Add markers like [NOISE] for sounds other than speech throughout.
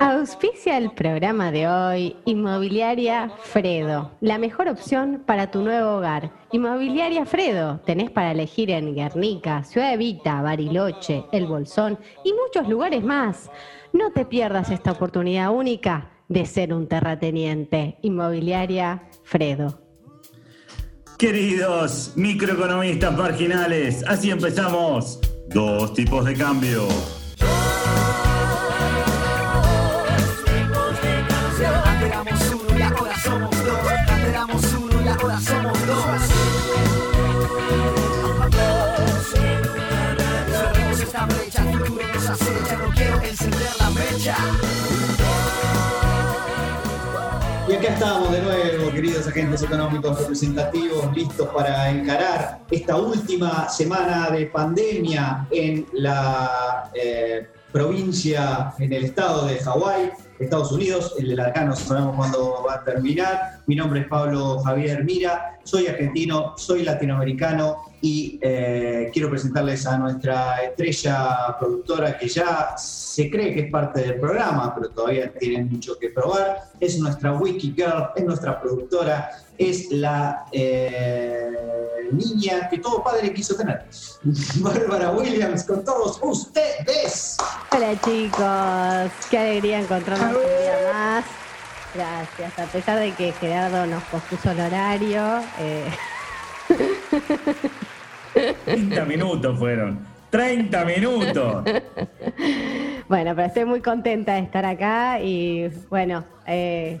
Auspicia el programa de hoy Inmobiliaria Fredo, la mejor opción para tu nuevo hogar. Inmobiliaria Fredo, tenés para elegir en Guernica, Ciudad Evita, Bariloche, El Bolsón y muchos lugares más. No te pierdas esta oportunidad única de ser un terrateniente. Inmobiliaria Fredo. Queridos microeconomistas marginales, así empezamos. Dos tipos de cambio. Éramos uno y ahora somos dos. Éramos uno y ahora somos dos. Cerremos esta brecha, futuro nos acecha. No quiero encender la mecha. Acá estamos de nuevo, queridos agentes económicos representativos, listos para encarar esta última semana de pandemia en la eh, provincia, en el estado de Hawái, Estados Unidos. El de acá no sabemos cuándo va a terminar. Mi nombre es Pablo Javier Mira, soy argentino, soy latinoamericano y eh, quiero presentarles a nuestra estrella productora que ya se cree que es parte del programa, pero todavía tienen mucho que probar. Es nuestra Wiki Girl, es nuestra productora, es la eh, niña que todo padre quiso tener. [LAUGHS] Bárbara Williams, con todos ustedes. Hola chicos, qué alegría encontrarnos un día más. Gracias, a pesar de que Gerardo nos pospuso el horario. eh, [LAUGHS] 30 minutos fueron. 30 minutos. Bueno, pero estoy muy contenta de estar acá y bueno, eh,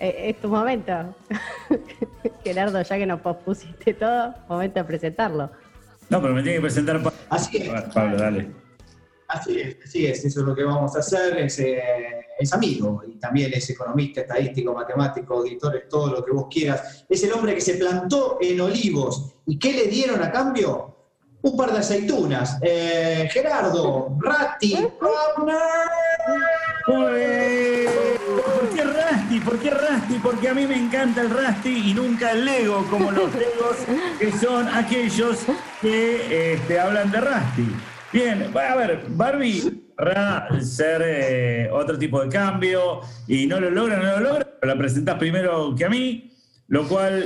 eh, es tu momento. [LAUGHS] Gerardo, ya que nos pospusiste todo, momento de presentarlo. No, pero me tiene que presentar Pa- Así es. Pablo, dale. Así es, así es, eso es lo que vamos a hacer. Es, eh, es amigo y también es economista, estadístico, matemático, auditor, es todo lo que vos quieras. Es el hombre que se plantó en olivos. ¿Y qué le dieron a cambio? Un par de aceitunas. Eh, Gerardo, Ratti, Ué, ¿Por qué Rusty? ¿Por qué Rusty? Porque a mí me encanta el Rusty y nunca el Lego, como los [LAUGHS] Legos que son aquellos que este, hablan de Rusty. Bien, a ver, Barbie a ser eh, otro tipo de cambio y no lo logra, no lo logra, pero la presentás primero que a mí, lo cual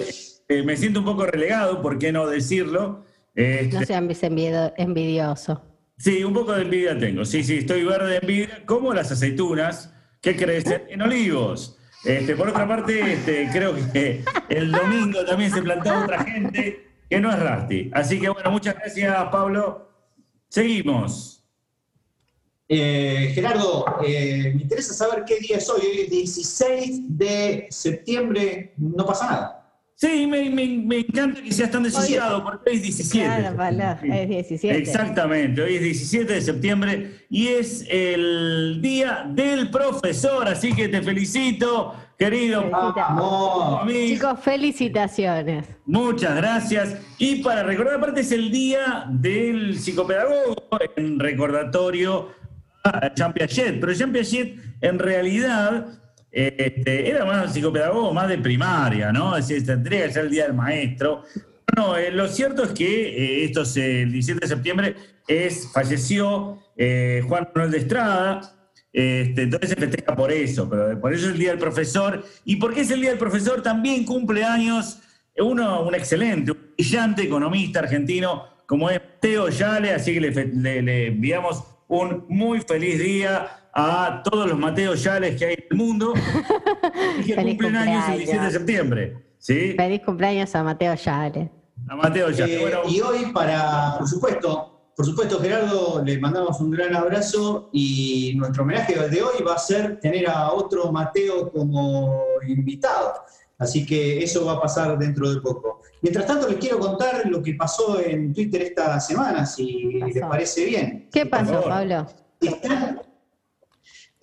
eh, me siento un poco relegado, ¿por qué no decirlo? Este, No sean envidio- envidioso. Sí, un poco de envidia tengo. Sí, sí, estoy verde de envidia, como las aceitunas que crecen en olivos. Este, por otra parte, este, creo que el domingo también se plantó otra gente que no es Rasti. Así que bueno, muchas gracias, Pablo. Seguimos. Eh, Gerardo, eh, me interesa saber qué día es hoy. Hoy es 16 de septiembre, no pasa nada. Sí, me, me- me encanta que seas tan desasiado, porque hoy es 17. Claro, Pablo, es 17. Exactamente, hoy es 17 de septiembre y es el día del profesor, así que te felicito, querido Felicita. Vamos. Chicos, felicitaciones. Muchas gracias. Y para recordar, aparte es el día del psicopedagogo en recordatorio a Jean Piaget. Pero Jean Piaget en realidad este, era más psicopedagogo, más de primaria, ¿no? Es decir, tendría que ser el día del maestro. No, eh, lo cierto es que eh, esto es el 17 de septiembre, es, falleció eh, Juan Manuel de Estrada, este, entonces se festeja por eso, pero por eso es el Día del Profesor. ¿Y por qué es el Día del Profesor? También cumple años uno, un excelente, un brillante economista argentino como es Teo Yale, así que le enviamos un muy feliz día a todos los Mateo Yales que hay en el mundo [LAUGHS] y que Feliz cumplen años el cumpleaños. 17 de septiembre. ¿Sí? Feliz cumpleaños a Mateo Yale. A Mateo Yale. Eh, Bueno, y hoy para, por supuesto, por supuesto Gerardo, le mandamos un gran abrazo y nuestro homenaje de hoy va a ser tener a otro Mateo como invitado. Así que eso va a pasar dentro de poco. Mientras tanto, les quiero contar lo que pasó en Twitter esta semana, si pasó? les parece bien. ¿Qué pasó. Pablo? Están,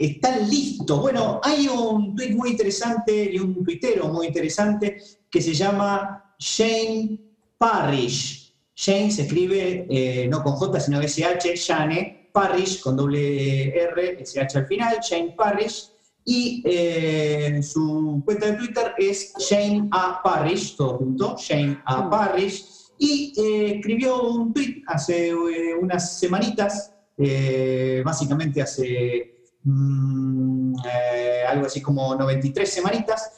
están listos. Bueno, hay un tweet muy interesante y un tuitero muy interesante que se llama Shane Parrish. Shane se escribe eh, no con J, sino SH, Shane Parrish, con doble R, SH al final, Shane Parrish. Y eh, su cuenta de Twitter es Shane A. Parrish, todo junto, Shane A. Parrish. y eh, escribió un tweet hace unas semanitas, básicamente hace mm, eh, algo así como 93 semanitas,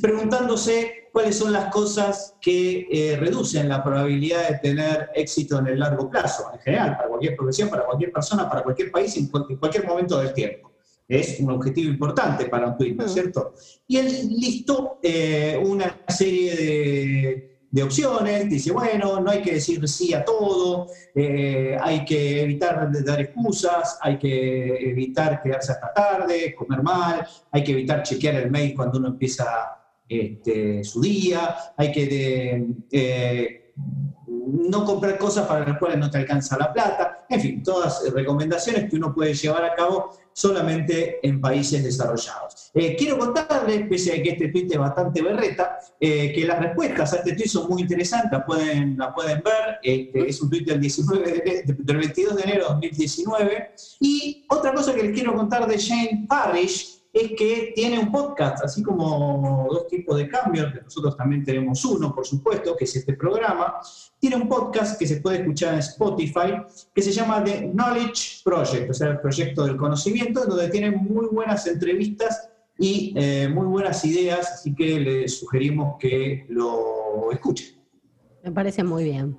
preguntándose cuáles son las cosas que eh, reducen la probabilidad de tener éxito en el largo plazo, en general, para cualquier profesión, para cualquier persona, para cualquier país, en cualquier momento del tiempo. Es un objetivo importante para un tweet, ¿no es Mm. cierto? Y él listó eh, una serie de, de opciones, dice, bueno, no hay que decir sí a todo, eh, hay que evitar dar excusas, hay que evitar quedarse hasta tarde, comer mal, hay que evitar chequear el mail cuando uno empieza este, su día, hay que eh, no comprar cosas para las cuales no te alcanza la plata, en fin, todas recomendaciones que uno puede llevar a cabo solamente en países desarrollados. Eh, quiero contarles, pese a que este tweet es bastante berreta, eh, que las respuestas a este tweet son muy interesantes, la pueden, la pueden ver, este, es un tweet del, 19 de del 22 de enero de 2019. Y otra cosa que les quiero contar de Shane Parrish es que tiene un podcast, así como dos tipos de cambios, que nosotros también tenemos uno, por supuesto, que es este programa, tiene un podcast que se puede escuchar en Spotify, que se llama The Knowledge Project, o sea, el proyecto del conocimiento, donde tiene muy buenas entrevistas y eh, muy buenas ideas, así que les sugerimos que lo escuchen. Me parece muy bien.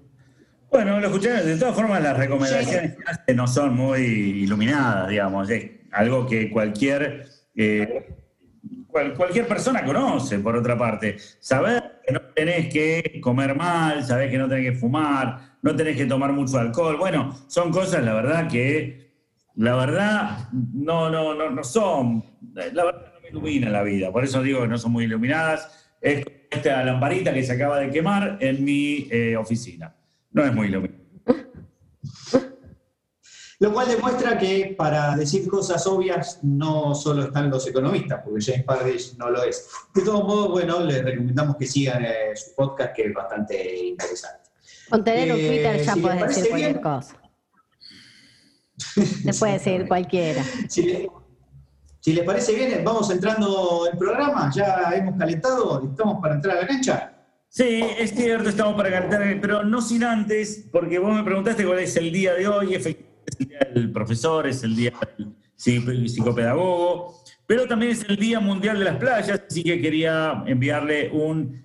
Bueno, lo escuché, de todas formas las recomendaciones que hace no son muy iluminadas, digamos, es algo que cualquier, eh, cual- cualquier persona conoce, por otra parte. Saber que no tenés que comer mal, saber que no tenés que fumar, no tenés que tomar mucho alcohol, bueno, son cosas, la verdad, que, la verdad, no, no, no, no son, la verdad no me ilumina la vida, por eso digo que no son muy iluminadas, es esta lamparita que se acaba de quemar en mi eh, oficina. No es muy iluminado. Lo cual demuestra que para decir cosas obvias no solo están los economistas, porque James Parrish no lo es. De todos modos, bueno, les recomendamos que sigan eh, su podcast, que es bastante interesante. Con tener un Eh, Twitter ya si puedes decir cualquier bien. cosa. [LAUGHS] Te puede seguir cualquiera. Si, le- si les parece bien, vamos entrando en programa. Ya hemos calentado, estamos para entrar a la cancha. Sí, es cierto, estamos para cantar, pero no sin antes, porque vos me preguntaste cuál es el día de hoy, efectivamente es el día del profesor, es el día del psi- psicopedagogo, pero también es el Día Mundial de las Playas, así que quería enviarle un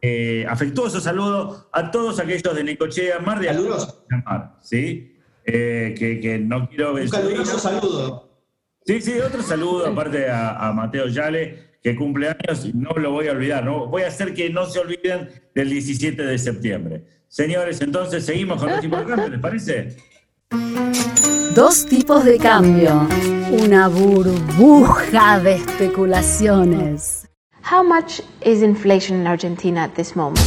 eh, afectuoso saludo a todos aquellos de Necochea, Mar de. Mar, ¿sí? Eh, que, que no quiero Un caluroso saludo. Sí, sí, otro saludo aparte a, a Mateo Yale, que cumple años y no lo voy a olvidar. ¿no? Voy a hacer que no se olviden del 17 de septiembre. Señores, entonces seguimos con los cambio, ¿les parece? Dos tipos de cambio. Una burbuja de especulaciones. How much is inflation in Argentina at this moment?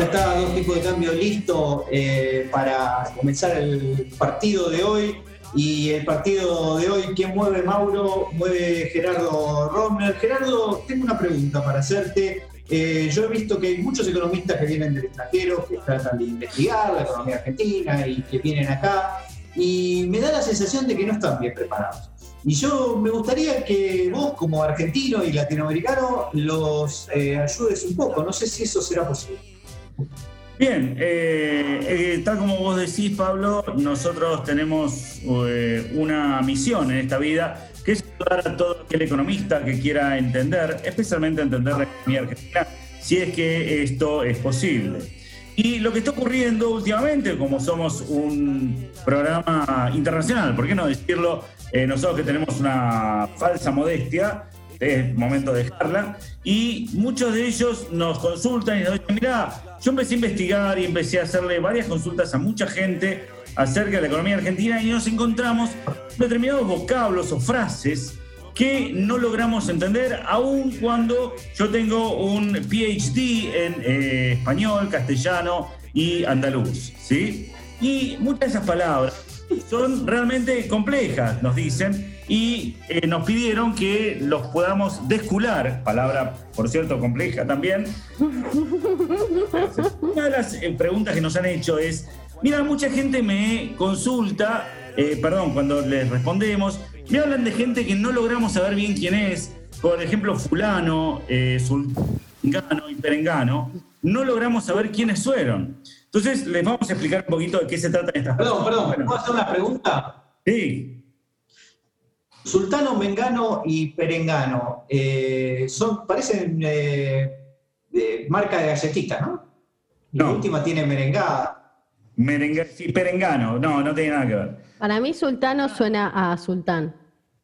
Ya está, dos tipos de cambio listo eh, para comenzar el partido de hoy. Y el partido de hoy, ¿quién mueve Mauro? Mueve Gerardo Romner. Gerardo, tengo una pregunta para hacerte. Eh, yo he visto que hay muchos economistas que vienen del extranjero, que tratan de investigar la economía argentina y que vienen acá. Y me da la sensación de que no están bien preparados. Y yo me gustaría que vos, como argentino y latinoamericano, los eh, ayudes un poco. No sé si eso será posible. Bien, eh, eh, tal como vos decís, Pablo, nosotros tenemos eh, una misión en esta vida, que es ayudar a todo aquel economista que quiera entender, especialmente entender la economía argentina, si es que esto es posible. Y lo que está ocurriendo últimamente, como somos un programa internacional, ¿por qué no decirlo? Eh, nosotros que tenemos una falsa modestia, es momento de dejarla, y muchos de ellos nos consultan y nos dicen, mira, yo empecé a investigar y empecé a hacerle varias consultas a mucha gente acerca de la economía argentina y nos encontramos determinados vocablos o frases que no logramos entender, aun cuando yo tengo un PhD en eh, español, castellano y andaluz, ¿sí? Y muchas de esas palabras son realmente complejas, nos dicen, y eh, nos pidieron que los podamos descular, palabra por cierto compleja también. [LAUGHS] Una de las eh, preguntas que nos han hecho es, mira, mucha gente me consulta, eh, perdón, cuando les respondemos, me hablan de gente que no logramos saber bien quién es, por ejemplo, fulano, eh, sultano y perengano, no logramos saber quiénes fueron. Entonces les vamos a explicar un poquito de qué se trata estas Perdón, perdón, ¿puedo hacer una pregunta? sí, Sultano, Mengano y Perengano eh, son, parecen eh, de marca de galletita, ¿no? La No. última tiene merengada. merengue, sí, perengano, no, no tiene nada que ver. Para mí, sultano suena a sultán.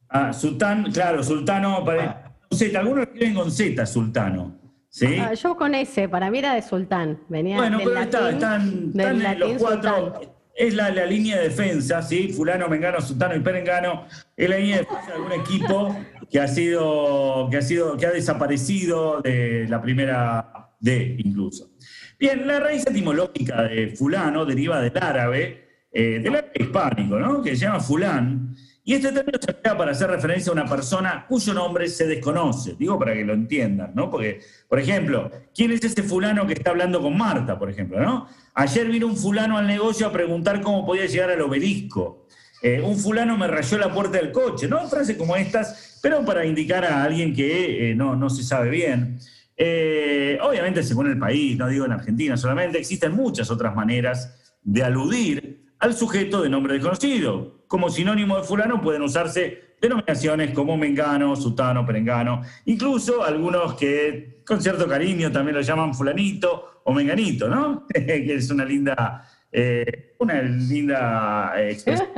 Ah, sultán, claro, sultano, pare- con Z, algunos lo escriben con Z, sultano. ¿Sí? Ah, yo con ese, para mí era de sultán. Venía Bueno, del pero está, están, del están latín los cuatro. sultán. Es la, la línea de defensa, ¿sí? Fulano, Mengano, Sultano y Perengano. Es la línea de defensa de algún equipo que ha sido, que ha sido, que ha desaparecido de la primera D incluso. Bien, la raíz etimológica de fulano deriva del árabe, eh, del árabe hispánico, ¿no? Que se llama fulán. Y este término se emplea para hacer referencia a una persona cuyo nombre se desconoce. Digo para que lo entiendan, ¿no? Porque, por ejemplo, ¿quién es ese fulano que está hablando con Marta, por ejemplo, ¿no? Ayer vino un fulano al negocio a preguntar cómo podía llegar al obelisco. Eh, un fulano me rayó la puerta del coche, ¿no? Frases como estas, pero para indicar a alguien que eh, no, no se sabe bien. Eh, obviamente, según el país, no digo en Argentina solamente, existen muchas otras maneras de aludir al sujeto de nombre desconocido. Como sinónimo de fulano pueden usarse denominaciones como mengano, sutano, perengano, incluso algunos que con cierto cariño también lo llaman fulanito o menganito, ¿no? [LAUGHS] que es una linda, eh, una linda eh, expresión.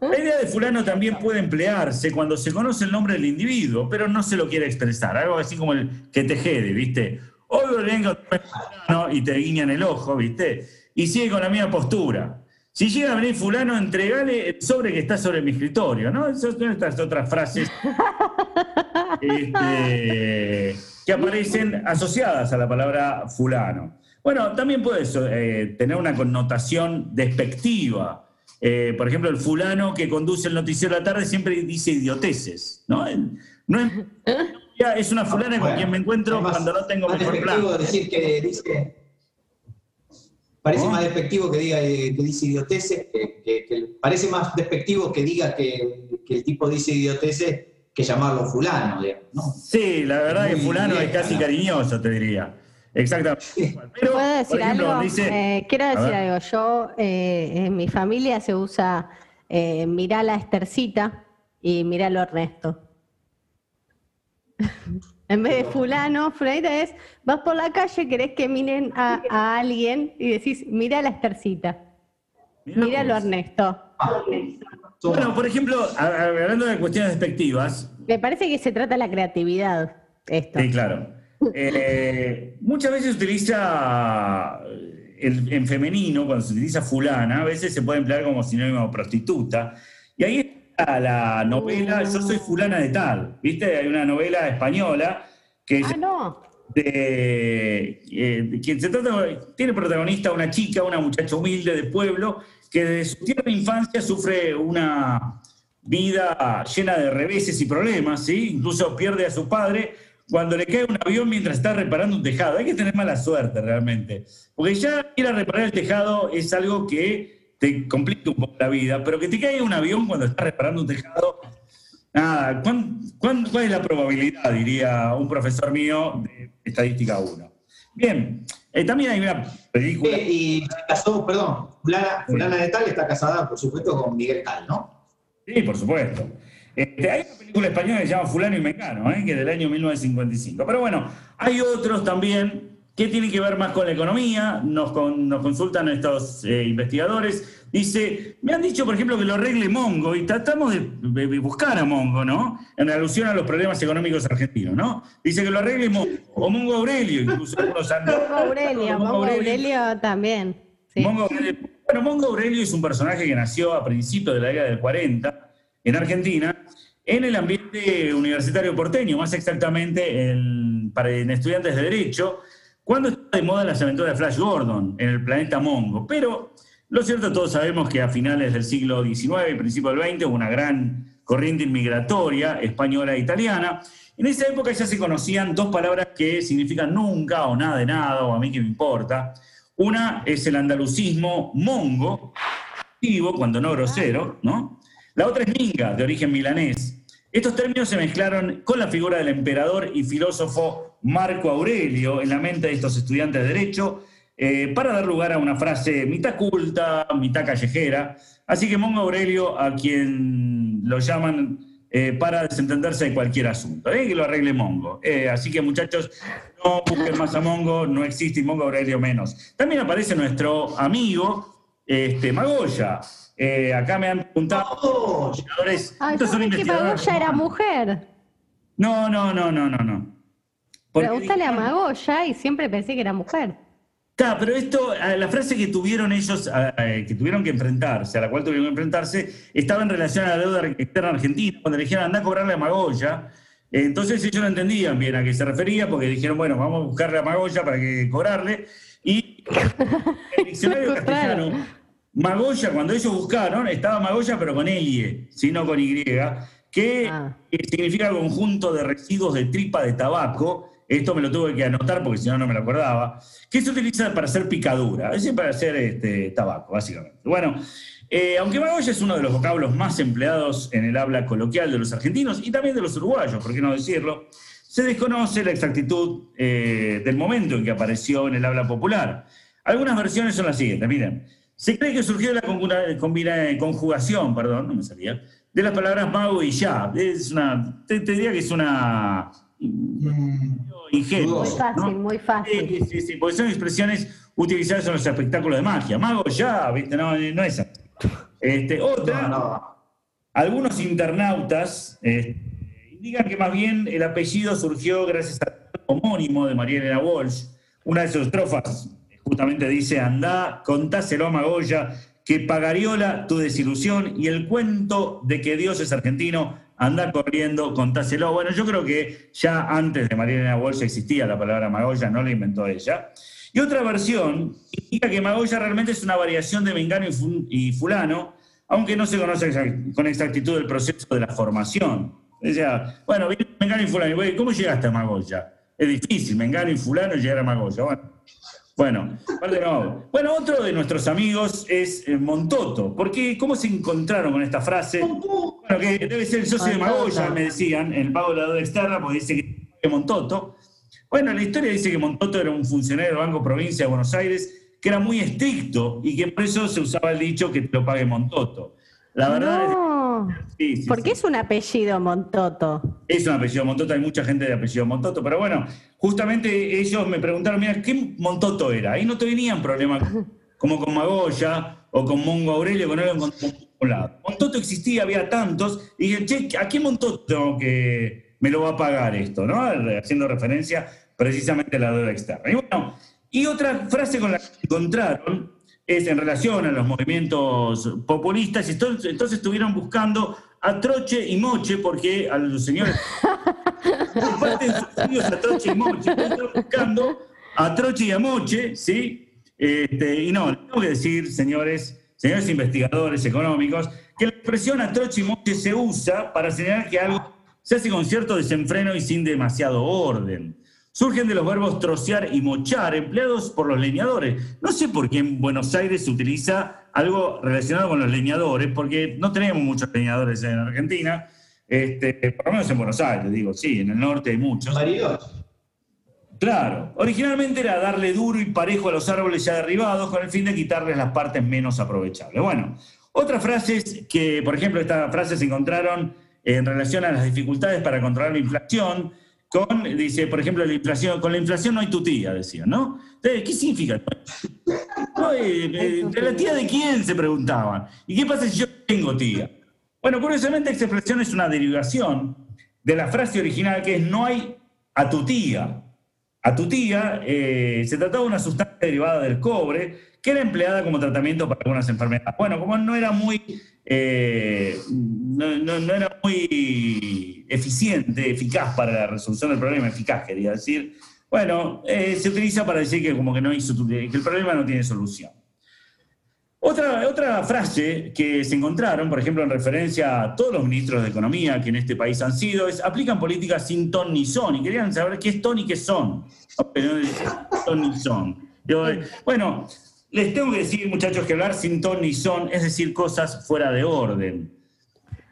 La idea de fulano también puede emplearse cuando se conoce el nombre del individuo, pero no se lo quiere expresar. Algo así como el que te jede, ¿viste? Hoy vengo y te guiñan el ojo, ¿viste? Y sigue con la misma postura. Si llega a venir fulano, entregale el sobre que está sobre mi escritorio, ¿no? Esas son estas otras frases [LAUGHS] este, que aparecen asociadas a la palabra fulano. Bueno, también puede eh, tener una connotación despectiva. Eh, por ejemplo, el fulano que conduce el noticiero a la tarde siempre dice idioteces, ¿no? El- no [LAUGHS] es, una fulana con quien me encuentro cuando no tengo más mejor plan. decir que dice. Parece ¿No? más despectivo que diga eh, que dice idioteces, que, que- que- parece más despectivo que diga que, que el tipo dice idioteces que llamarlo fulano, digamos, ¿no? Sí, la verdad que Muy fulano bien, es casi claro. cariñoso, te diría. Exactamente. Pero, ¿Puedo por decir ejemplo, algo? dice- Eh, quiero decir algo. Yo, eh, en mi familia se usa eh, mirá la Estercita y miralo Ernesto. En vez de fulano, fulanita es, vas por la calle, querés que miren a, a alguien y decís, mirá la Estercita, míralo. Ernesto. Toma. Bueno, por ejemplo, hablando de cuestiones despectivas, Me parece que se trata de la creatividad, esto. sí, claro. Eh, muchas veces se utiliza el- en femenino, cuando se utiliza fulana, a veces se puede emplear como sinónimo de prostituta. Y ahí está la novela Yo soy fulana de tal. ¿Viste? Hay una novela española que Ah, no. de, eh, quien se trata, tiene protagonista una chica, una muchacha humilde de pueblo, que desde su tierna infancia sufre una vida llena de reveses y problemas, ¿sí? Incluso pierde a su padre cuando le cae un avión mientras está reparando un tejado. Hay que tener mala suerte realmente, porque ya ir a reparar el tejado es algo que te complica un poco la vida, pero que te caiga un avión cuando estás reparando un tejado, Nada, ¿cuán- cuán- cuál es la probabilidad? Diría un profesor mío de Estadística 1. Bien, eh, también hay una película. Eh, y se casó, perdón, fulana, fulana de tal está casada, por supuesto, con Miguel Tal, ¿no? Sí, por supuesto. Este, hay una película española que se llama Fulano y Mecano, ¿eh? que es del año 1955. Pero bueno, hay otros también que tienen que ver más con la economía. Nos, con- nos consultan estos eh, investigadores. Dice, me han dicho, por ejemplo, que lo arregle Mongo y tratamos de, buscar a Mongo, ¿no? En alusión a los problemas económicos argentinos, ¿no? Dice que lo arregle Mongo, o Mongo Aurelio, incluso algunos han... Mongo Aurelio, Mongo Aurelio también. sí. Mongo Aurelio. Bueno, Mongo Aurelio es un personaje que nació a principios de la década del 40 en Argentina, en el ambiente universitario porteño, más exactamente en- para en estudiantes de Derecho, cuando está de moda las aventuras de Flash Gordon en el planeta Mongo. Pero lo cierto, todos sabemos que a finales del siglo XIX y principios del XX hubo una gran corriente inmigratoria española e italiana. En esa época ya se conocían dos palabras que significan nunca o nada de nada o a mí que me importa. Una es el andalucismo mongo, cuando no grosero, ¿no? La otra es minga, de origen milanés. Estos términos se mezclaron con la figura del emperador y filósofo Marco Aurelio en la mente de estos estudiantes de Derecho eh, para dar lugar a una frase mitad culta, mitad callejera. Así que Mongo Aurelio, a quien lo llaman eh, para desentenderse de cualquier asunto, ¿eh? que lo arregle Mongo. así que muchachos, no busquen más a Mongo, no existe y Mongo Aurelio menos. También aparece nuestro amigo este, Magoya. acá me han preguntado. Ay, que Magoya era mujer? No, no, no, no, no, no. Pregúntale a Magoya y siempre pensé que era mujer. Está, pero esto, la frase que tuvieron ellos, que tuvieron que enfrentarse, a la cual tuvieron que enfrentarse, estaba en relación a la deuda externa argentina, cuando le dijeron anda a cobrarle a Magoya. Entonces ellos no entendían bien a qué se refería, porque dijeron, bueno, vamos a buscarle a Magoya para que cobrarle. Y el [LAUGHS] diccionario castellano, Magoya, cuando ellos buscaron, estaba Magoya, pero con Elie, sino con Y, que ah. significa conjunto de residuos de tripa de tabaco esto me lo tuve que anotar porque si no, no me lo acordaba, que se utiliza para hacer picadura, es decir, para hacer este, tabaco, básicamente. Bueno, eh, aunque magoya es uno de los vocablos más empleados en el habla coloquial de los argentinos y también de los uruguayos, por qué no decirlo, se desconoce la exactitud eh, del momento en que apareció en el habla popular. Algunas versiones son las siguientes, miren. Se cree que surgió de la conjugación, perdón, no me salía, de las palabras mago y ya. Es una, te diría que es una Mm. Muy fácil, muy fácil. Sí, sí, sí, porque son expresiones utilizadas en los espectáculos de magia. Mago ya, ¿viste? No, no es así. Este, otra, algunos internautas eh, indican que más bien el apellido surgió gracias al homónimo de María Elena Walsh. Una de sus estrofas justamente dice, anda, contáselo a Magoya, que pagariola tu desilusión y el cuento de que Dios es argentino anda corriendo, contáselo. Bueno, yo creo que ya antes de Mariana Walsh existía la palabra Magoya, no la inventó ella. Y otra versión indica que Magoya realmente es una variación de Mengano y Fulano, aunque no se conoce con exactitud el proceso de la formación. Decía, bueno, Mengano y Fulano, ¿cómo llegaste a Magoya? Es difícil, Mengano y Fulano llegar a Magoya. Bueno, bueno, bueno, otro de nuestros amigos es eh, Montoto. porque ¿Cómo se encontraron con esta frase? Bueno, que debe ser el socio de Magoya, me decían, el pago de la deuda externa, porque dice que Montoto. Bueno, la historia dice que Montoto era un funcionario del Banco Provincia de Buenos Aires que era muy estricto y que por eso se usaba el dicho que te lo pague Montoto. La verdad es ¿Por qué es un apellido Montoto? Es un apellido Montoto, hay mucha gente de apellido Montoto, pero bueno, justamente ellos me preguntaron, mira, ¿qué Montoto era? Ahí no te venían problemas [LAUGHS] como con Magoya o con Mongo Aurelio, que no lo un lado. Montoto existía, había tantos, y dije, che, ¿a qué Montoto que me lo va a pagar esto? ¿no? Haciendo referencia precisamente a la deuda externa. Y bueno, y otra frase con la que encontraron es en relación a los movimientos populistas, y entonces, estuvieron buscando a Troche y Moche, porque a los señores, [LAUGHS] parte de sus estudios a Troche y Moche, estuvieron buscando a Troche y a Moche, ¿sí? Este, y no, tengo que decir, señores, señores investigadores económicos, que la expresión a Troche y Moche se usa para señalar que algo se hace con cierto desenfreno y sin demasiado orden surgen de los verbos trocear y mochar, empleados por los leñadores. No sé por qué en Buenos Aires se utiliza algo relacionado con los leñadores, porque no tenemos muchos leñadores en Argentina, este, por lo menos en Buenos Aires, digo, sí, en el norte hay muchos. Claro, originalmente era darle duro y parejo a los árboles ya derribados con el fin de quitarles las partes menos aprovechables. Bueno, otras frases que, por ejemplo, estas frases se encontraron en relación a las dificultades para controlar la inflación, con, dice, por ejemplo, la inflación, con la inflación no hay tutía, decía, ¿no? ¿qué significa? Eh, eh, ¿La tía de quién? Se preguntaban. ¿Y qué pasa si yo tengo tía? Bueno, curiosamente esta expresión es una derivación de la frase original que es no hay a tu tía. A tu tía eh, se trataba de una sustancia derivada del cobre que era empleada como tratamiento para algunas enfermedades. Bueno, como no era muy, no, era muy eficiente, eficaz para la resolución del problema, eficaz quería decir, bueno, eh, se utiliza para decir que como que, no hizo, que el problema no tiene solución. Otra, otra frase que se encontraron, por ejemplo, en referencia a todos los ministros de Economía que en este país han sido, es aplican políticas sin ton ni son. Y querían saber qué es ton y qué son. Eh, bueno, les tengo que decir, muchachos, que hablar sin ton ni son es decir cosas fuera de orden.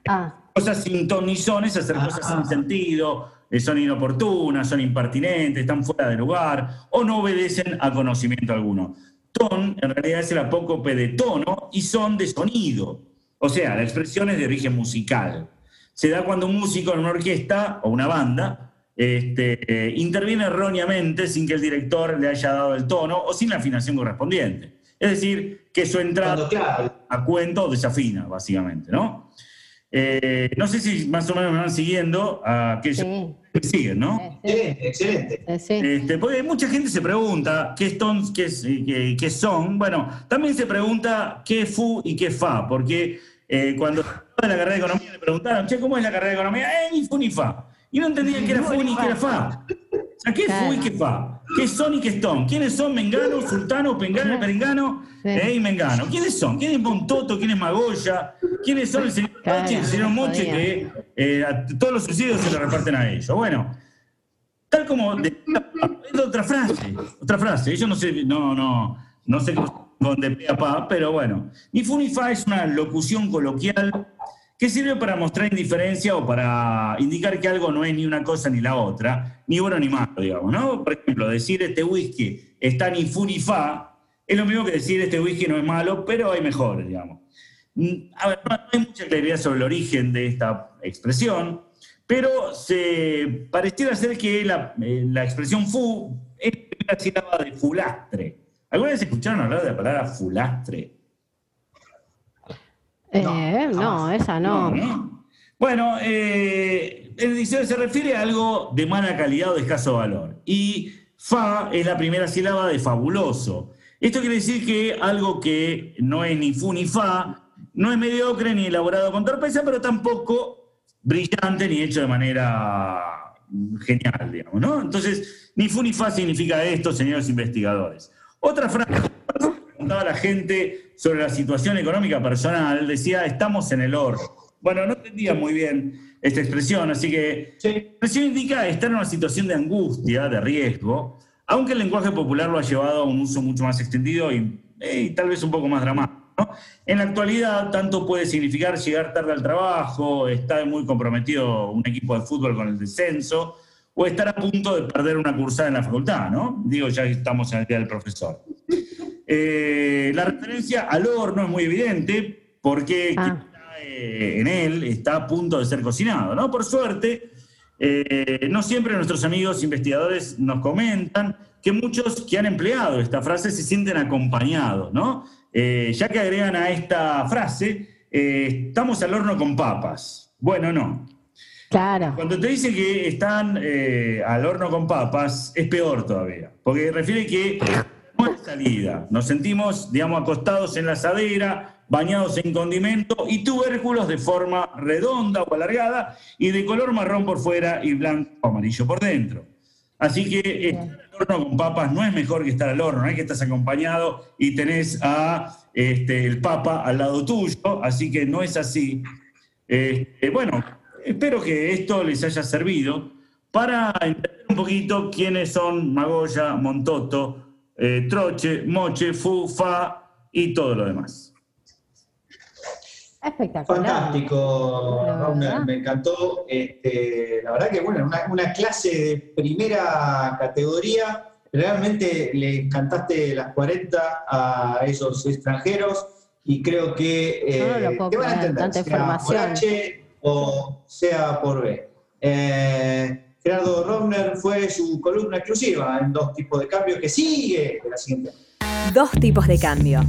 Ah, Cosas sin ton ni son es hacer cosas sin sentido, eh, son inoportunas, son impertinentes, están fuera de lugar o no obedecen a conocimiento alguno. Ton en realidad es el apócope de tono y son de sonido. O sea, la expresión es de origen musical. Se da cuando un músico en una orquesta o una banda este, eh, interviene erróneamente sin que el director le haya dado el tono o sin la afinación correspondiente. Es decir, que su entrada a cuento desafina, básicamente, ¿no? Eh, no sé si más o menos me van siguiendo a aquellos sí. que siguen, ¿no? excelente, excelente. Sí. Este, porque mucha gente se pregunta qué, es ton- qué, es- eh, qué- qué son. Bueno, también se pregunta qué fu y qué fa, porque eh, cuando en [LAUGHS] la carrera de economía le preguntaron, che, ¿cómo es la carrera de economía? Eh, ni fu ni fa. Y no entendían qué era fu ni qué era fa. O sea, ¿qué es fu y qué fa? ¿Qué son y qué es ton? ¿Quiénes son Mengano, Sultano, Pengano, Perengano Sí. eh, y Mengano? ¿Quiénes son? ¿Quién es Montoto? ¿Quién es Magoya? ¿Quiénes son el señor Claro, Moche y el señor Moche que eh, a todos los subsidios se los reparten a ellos? Bueno, tal como de, es otra frase, otra frase. Yo no sé, no, no, no sé con de pe a pa, pero bueno. Ni fu ni fa es una locución coloquial que sirve para mostrar indiferencia o para indicar que algo no es ni una cosa ni la otra, ni bueno ni malo, digamos, ¿no? Por ejemplo, decir este whisky está ni fu ni fa es lo mismo que decir este whisky no es malo, pero hay mejores, digamos. Mm, A ver, no hay mucha claridad sobre el origen de esta expresión, pero se pareciera ser que la, eh, la expresión fu es la primera de fulastre. ¿Alguna vez escucharon hablar de la palabra fulastre? Eh, no, esa no. ¿no? Bueno, eh, el diccionario se refiere a algo de mala calidad o de escaso valor. Y fa es la primera sílaba de fabuloso. Esto quiere decir que algo que no es ni fu ni fa, no es mediocre ni elaborado con torpeza, pero tampoco brillante ni hecho de manera genial, digamos, ¿no? Entonces, ni fu ni fa significa esto, señores investigadores. Otra frase preguntaba la gente sobre la situación económica personal, decía, estamos en el horno. Bueno, no entendía muy bien esta expresión, así que Sí. la expresión indica estar en una situación de angustia, de riesgo, aunque el lenguaje popular lo ha llevado a un uso mucho más extendido y, y tal vez un poco más dramático. ¿no? En la actualidad, tanto puede significar llegar tarde al trabajo, estar muy comprometido un equipo de fútbol con el descenso, o estar a punto de perder una cursada en la facultad, ¿no? Digo, ya estamos en el día del profesor. Eh, la referencia al horno es muy evidente porque Ah. está, eh, en él está a punto de ser cocinado, ¿no? Por suerte, eh, no siempre nuestros amigos investigadores nos comentan que muchos que han empleado esta frase se sienten acompañados, ¿no? Ya que agregan a esta frase, estamos al horno con papas. Bueno, no. Claro. Cuando te dice que están al horno con papas, es peor todavía, porque refiere que salida. Nos sentimos, digamos, acostados en la asadera, bañados en condimento y tubérculos de forma redonda o alargada y de color marrón por fuera y blanco o amarillo por dentro. Así que estar al horno con papas no es mejor que estar al horno, no es que estás acompañado y tenés a este, el papa al lado tuyo, así que no es así. Eh, eh, bueno, espero que esto les haya servido para entender un poquito quiénes son Magoya, Montoto, eh, Troche, Moche, Fu, Fa y todo lo demás. Espectacular. Fantástico, me encantó. Este, la verdad que, bueno, una, una clase de primera categoría. Realmente le cantaste las 40 a esos extranjeros y creo que eh, No te van a entender, sea por. H o sea por B. Eh, Gerardo Rauner fue su columna exclusiva en dos tipos de cambios que sigue de la siguiente. Dos tipos de cambio,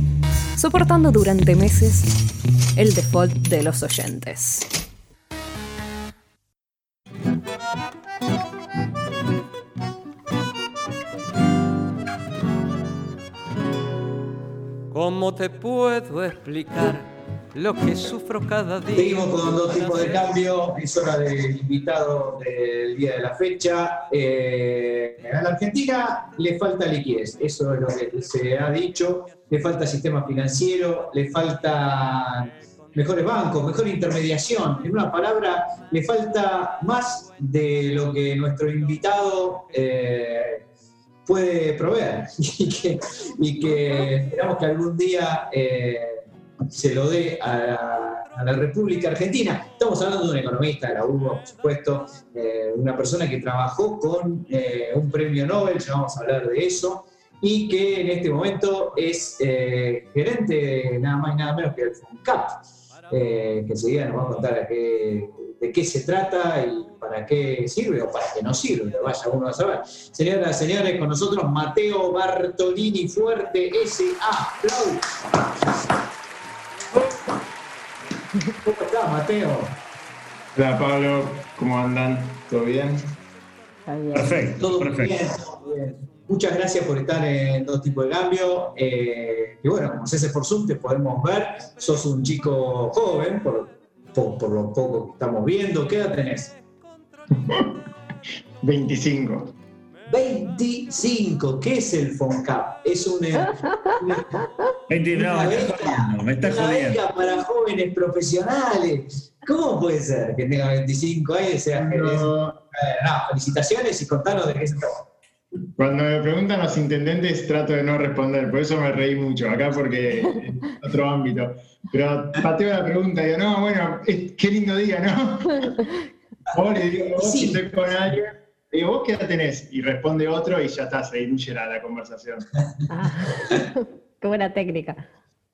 soportando durante meses el default de los oyentes. ¿Cómo te puedo explicar lo que sufro cada día. Seguimos con dos tipos de cambio. Es hora del invitado del día de la fecha. Eh, a la Argentina le falta liquidez, eso es lo que se ha dicho. Le falta sistema financiero, le falta mejores bancos, mejor intermediación. En una palabra, le falta más de lo que nuestro invitado eh, puede proveer [LAUGHS] y que, esperamos que algún día eh, se lo dé a, la República Argentina. Estamos hablando de un economista de la UBA, por supuesto, eh, una persona que trabajó con eh, un premio Nobel, ya vamos a hablar de eso, y que en este momento es eh, gerente nada más y nada menos que el FONCAP, que enseguida nos va a contar de qué se trata y para qué sirve o para qué no sirve, vaya uno a saber. Señoras, señores, con nosotros Mateo Bartolini Fuerte, S.A. Aplausos. ¿Cómo estás, Mateo? Hola Pablo, ¿cómo andan? ¿Todo bien? Está bien. Perfecto, Todo perfecto. bien, todo bien. Muchas gracias por estar en Dos Tipos de Cambio. Eh, y bueno, como haces por Zoom, te podemos ver. Sos un chico joven, por, por, por lo poco que estamos viendo. ¿Qué edad tenés? [LAUGHS] 25. 25. ¿Qué es el FONCAP? Es una, una, [LAUGHS] Veinti- no, una me beca, está jodiendo, me está una beca para jóvenes profesionales. ¿Cómo puede ser que tenga 25 años y sea? Cuando, Eh, no, felicitaciones y contanos de qué se trata. cuando me preguntan los intendentes trato de no responder, por eso me reí mucho acá porque es otro ámbito. Pero pateo la pregunta y digo, no, bueno, qué lindo día, ¿no? [LAUGHS] O le digo, vos Sí. si estoy con alguien, le digo, ¿vos qué edad tenés? Y responde otro y ya está, se diluye la, la conversación. Ah, [LAUGHS] qué buena técnica.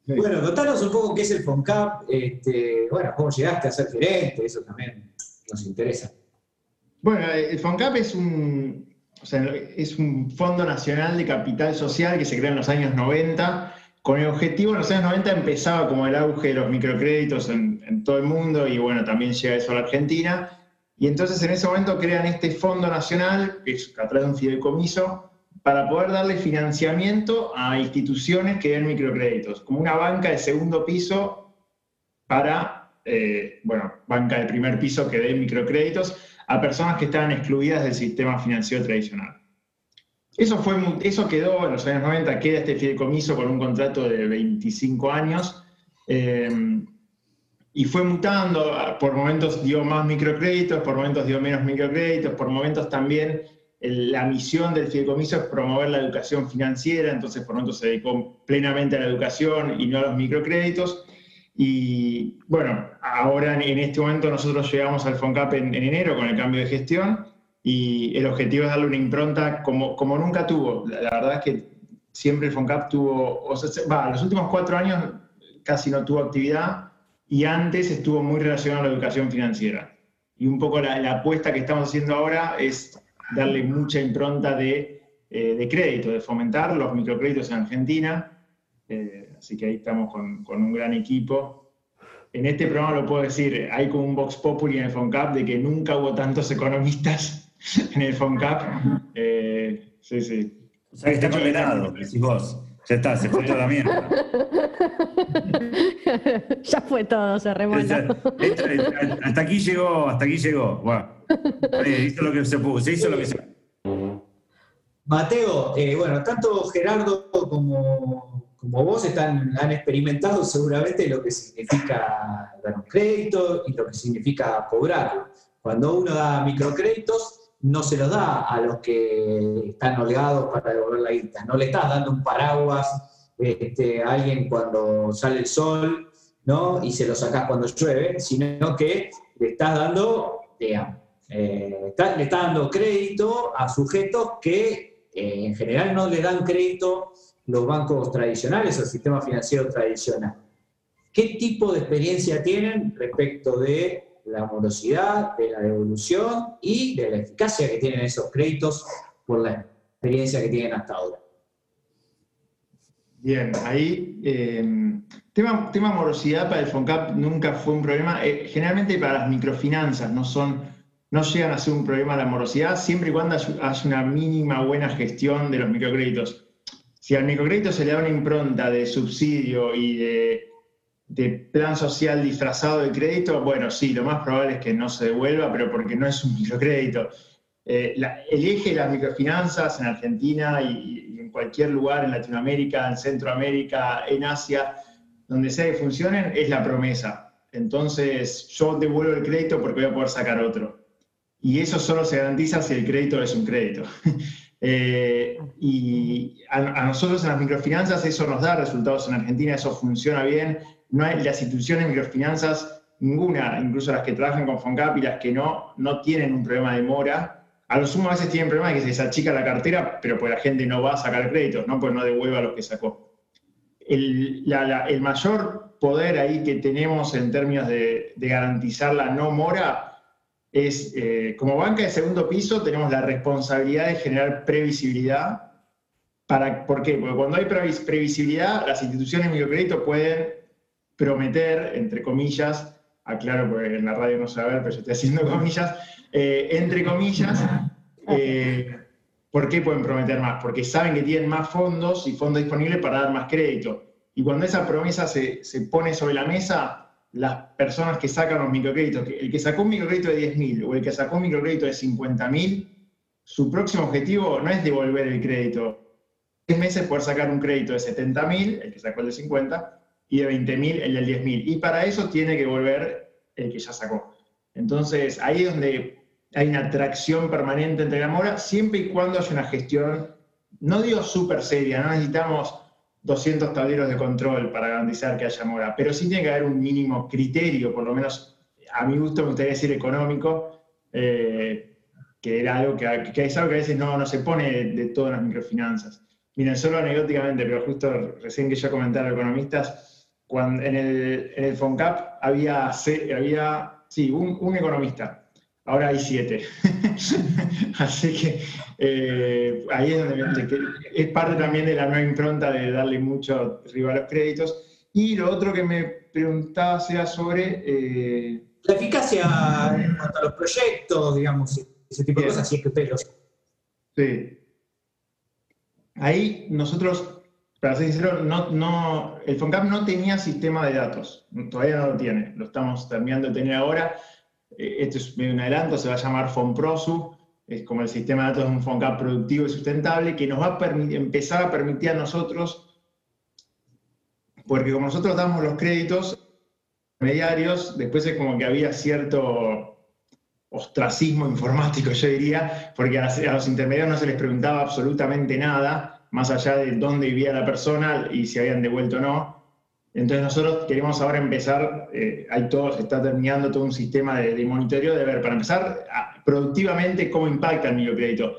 Sí. Bueno, contanos un poco qué es el FONCAP, este, bueno, cómo llegaste a ser gerente, eso también nos interesa. Bueno, el FONCAP es un, o sea, es un fondo nacional de capital social que se crea en los años 90, con el objetivo, en los años 90 empezaba como el auge de los microcréditos en, en todo el mundo y bueno, también llega eso a la Argentina. Y entonces en ese momento crean este fondo nacional, que es a través de un fideicomiso, para poder darle financiamiento a instituciones que den microcréditos, como una banca de segundo piso para, eh, bueno, banca de primer piso que dé microcréditos a personas que estaban excluidas del sistema financiero tradicional. Eso, fue, eso quedó en los años 90, queda este fideicomiso con un contrato de 25 años eh, y fue mutando, por momentos dio más microcréditos, por momentos dio menos microcréditos, por momentos también la misión del fideicomiso es promover la educación financiera, entonces por momentos se dedicó plenamente a la educación y no a los microcréditos. Y bueno, ahora en- este momento nosotros llegamos al FONCAP en, en enero con el cambio de gestión y el objetivo es darle una impronta como, como nunca tuvo. La, la verdad es que siempre el FONCAP tuvo, o sea, se- va, los últimos cuatro años casi no tuvo actividad y antes estuvo muy relacionado a la educación financiera. Y un poco la, la apuesta que estamos haciendo ahora es darle mucha impronta de, eh, de crédito, de fomentar los microcréditos en Argentina. Eh, así que ahí estamos con, con un gran equipo. En este programa lo puedo decir, hay como un Vox Populi en el FONCAP de que nunca hubo tantos economistas [LAUGHS] en el FONCAP. Eh, sí, sí. O sea que está condenado, decís vos. Ya está, se fue toda la mierda. [LAUGHS] ya fue todo, se remolcó. Esto- hasta aquí llegó, hasta aquí llegó. Bueno, eh, hizo lo que se pudo, se hizo lo que se Mateo, eh, bueno, tanto Gerardo como, como vos están, han experimentado seguramente lo que significa dar un crédito y lo que significa cobrarlo. Cuando uno da microcréditos, no se los da a los que están holgados para devolver la guita. No le estás dando un paraguas este, a alguien cuando sale el sol, ¿no? Y se lo sacás cuando llueve, sino que le estás dando, eh, está- le estás dando crédito a sujetos que eh, en general no le dan crédito los bancos tradicionales o el sistema financiero tradicional. ¿Qué tipo de experiencia tienen respecto de la morosidad, de la devolución y de la eficacia que tienen esos créditos por la experiencia que tienen hasta ahora? Bien, ahí, eh, tema, tema morosidad para el FONCAP nunca fue un problema. Eh, generalmente para las microfinanzas no son, no llegan a ser un problema la morosidad, siempre y cuando haya una mínima buena gestión de los microcréditos. Si al microcrédito se le da una impronta de subsidio y de, de plan social disfrazado de crédito, bueno, sí, lo más probable es que no se devuelva, pero porque no es un microcrédito. Eh, el eje de las microfinanzas en Argentina y, y, en cualquier lugar en Latinoamérica, en Centroamérica, en Asia, donde sea que funcionen, es la promesa. Entonces, yo devuelvo el crédito porque voy a poder sacar otro. Y eso solo se garantiza si el crédito es un crédito. [LAUGHS] Eh, y a, nosotros en las microfinanzas eso nos da resultados en Argentina, eso funciona bien. No hay, las instituciones microfinanzas, ninguna, incluso las que trabajan con FONCAP y las que no, no tienen un problema de mora. A lo sumo a veces tienen problema de que se achica la cartera, pero pues la gente no va a sacar créditos, ¿no? pues no devuelva lo que sacó. El, el mayor poder ahí que tenemos en términos de, de garantizar la no mora es, eh, como banca de segundo piso, tenemos la responsabilidad de generar previsibilidad. Para, ¿Por qué? Porque cuando hay previsibilidad, las instituciones de microcrédito pueden prometer, entre comillas, aclaro porque en la radio no se va a ver, pero yo estoy haciendo comillas, eh, entre comillas, [LAUGHS] eh, ¿por qué pueden prometer más? Porque saben que tienen más fondos y fondos disponibles para dar más crédito. Y cuando esa promesa se, se pone sobre la mesa, las personas que sacan los microcréditos, el que sacó un microcrédito de 10.000 o el que sacó un microcrédito de 50.000, su próximo objetivo no es devolver el crédito. Tres meses poder sacar un crédito de 70.000, el que sacó el de 50, y de 20.000, el del 10.000. Y para eso tiene que volver el que ya sacó. Entonces, ahí es donde hay una atracción permanente entre la mora, siempre y cuando haya una gestión, no digo súper seria, no necesitamos 200 tableros de control para garantizar que haya mora, pero sí tiene que haber un mínimo criterio, por lo menos a mi gusto me gustaría decir económico, eh, que era algo que, que, es algo que a veces no, no se pone de, todas las microfinanzas. Miren, solo anecdóticamente, pero justo recién que yo comentaba economistas, cuando en el, en el FONCAP había, había sí, un, un economista, ahora hay siete. [LAUGHS] Así que eh, ahí es donde es parte también de la nueva impronta de darle mucho arriba a los créditos. Y lo otro que me preguntaba era sobre... Eh, la eficacia en cuanto a los proyectos, digamos, ese tipo de cosas, así es que ustedes Sí. Ahí nosotros, para ser sincero, no, no, el FONCAP no tenía sistema de datos, todavía no lo tiene, lo estamos terminando de tener ahora. Esto es medio un adelanto, se va a llamar FONPROSU, es como el sistema de datos de un FONCAP productivo y sustentable, que nos va a empezar a permitir a nosotros, porque como nosotros damos los créditos mediarios, después es como que había cierto ostracismo [LAUGHS] informático, yo diría, porque a, los intermediarios no se les preguntaba absolutamente nada, más allá de dónde vivía la persona y si habían devuelto o no. Entonces nosotros queremos ahora empezar, eh, hay todo, se está terminando todo un sistema de, monitoreo de ver, para empezar productivamente cómo impacta el microcrédito.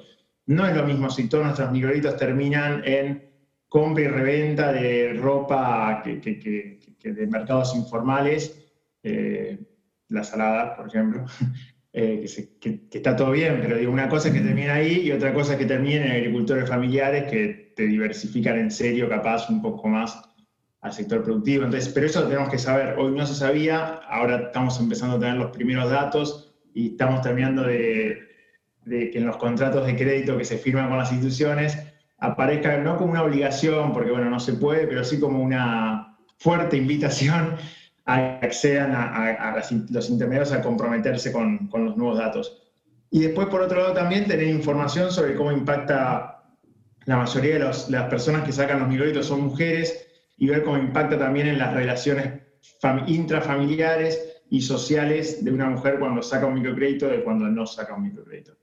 No es lo mismo si todos nuestros microcréditos terminan en compra y reventa de ropa que, de mercados informales, eh, la salada, por ejemplo, eh, que, está todo bien, pero digo, una cosa es que termina ahí y otra cosa es que termine en agricultores familiares que te diversifican en serio, capaz un poco más al sector productivo. Entonces, pero eso lo tenemos que saber. Hoy no se sabía, ahora estamos empezando a tener los primeros datos y estamos terminando de, que en los contratos de crédito que se firman con las instituciones aparezca no como una obligación, porque bueno, no se puede, pero sí como una fuerte invitación a que accedan a, los intermediarios a comprometerse con, con los nuevos datos. Y después, por otro lado, también tener información sobre cómo impacta la mayoría de, los, las personas que sacan los microcréditos son mujeres, y ver cómo impacta también en las relaciones intrafamiliares y sociales de una mujer cuando saca un microcrédito de cuando no saca un microcrédito.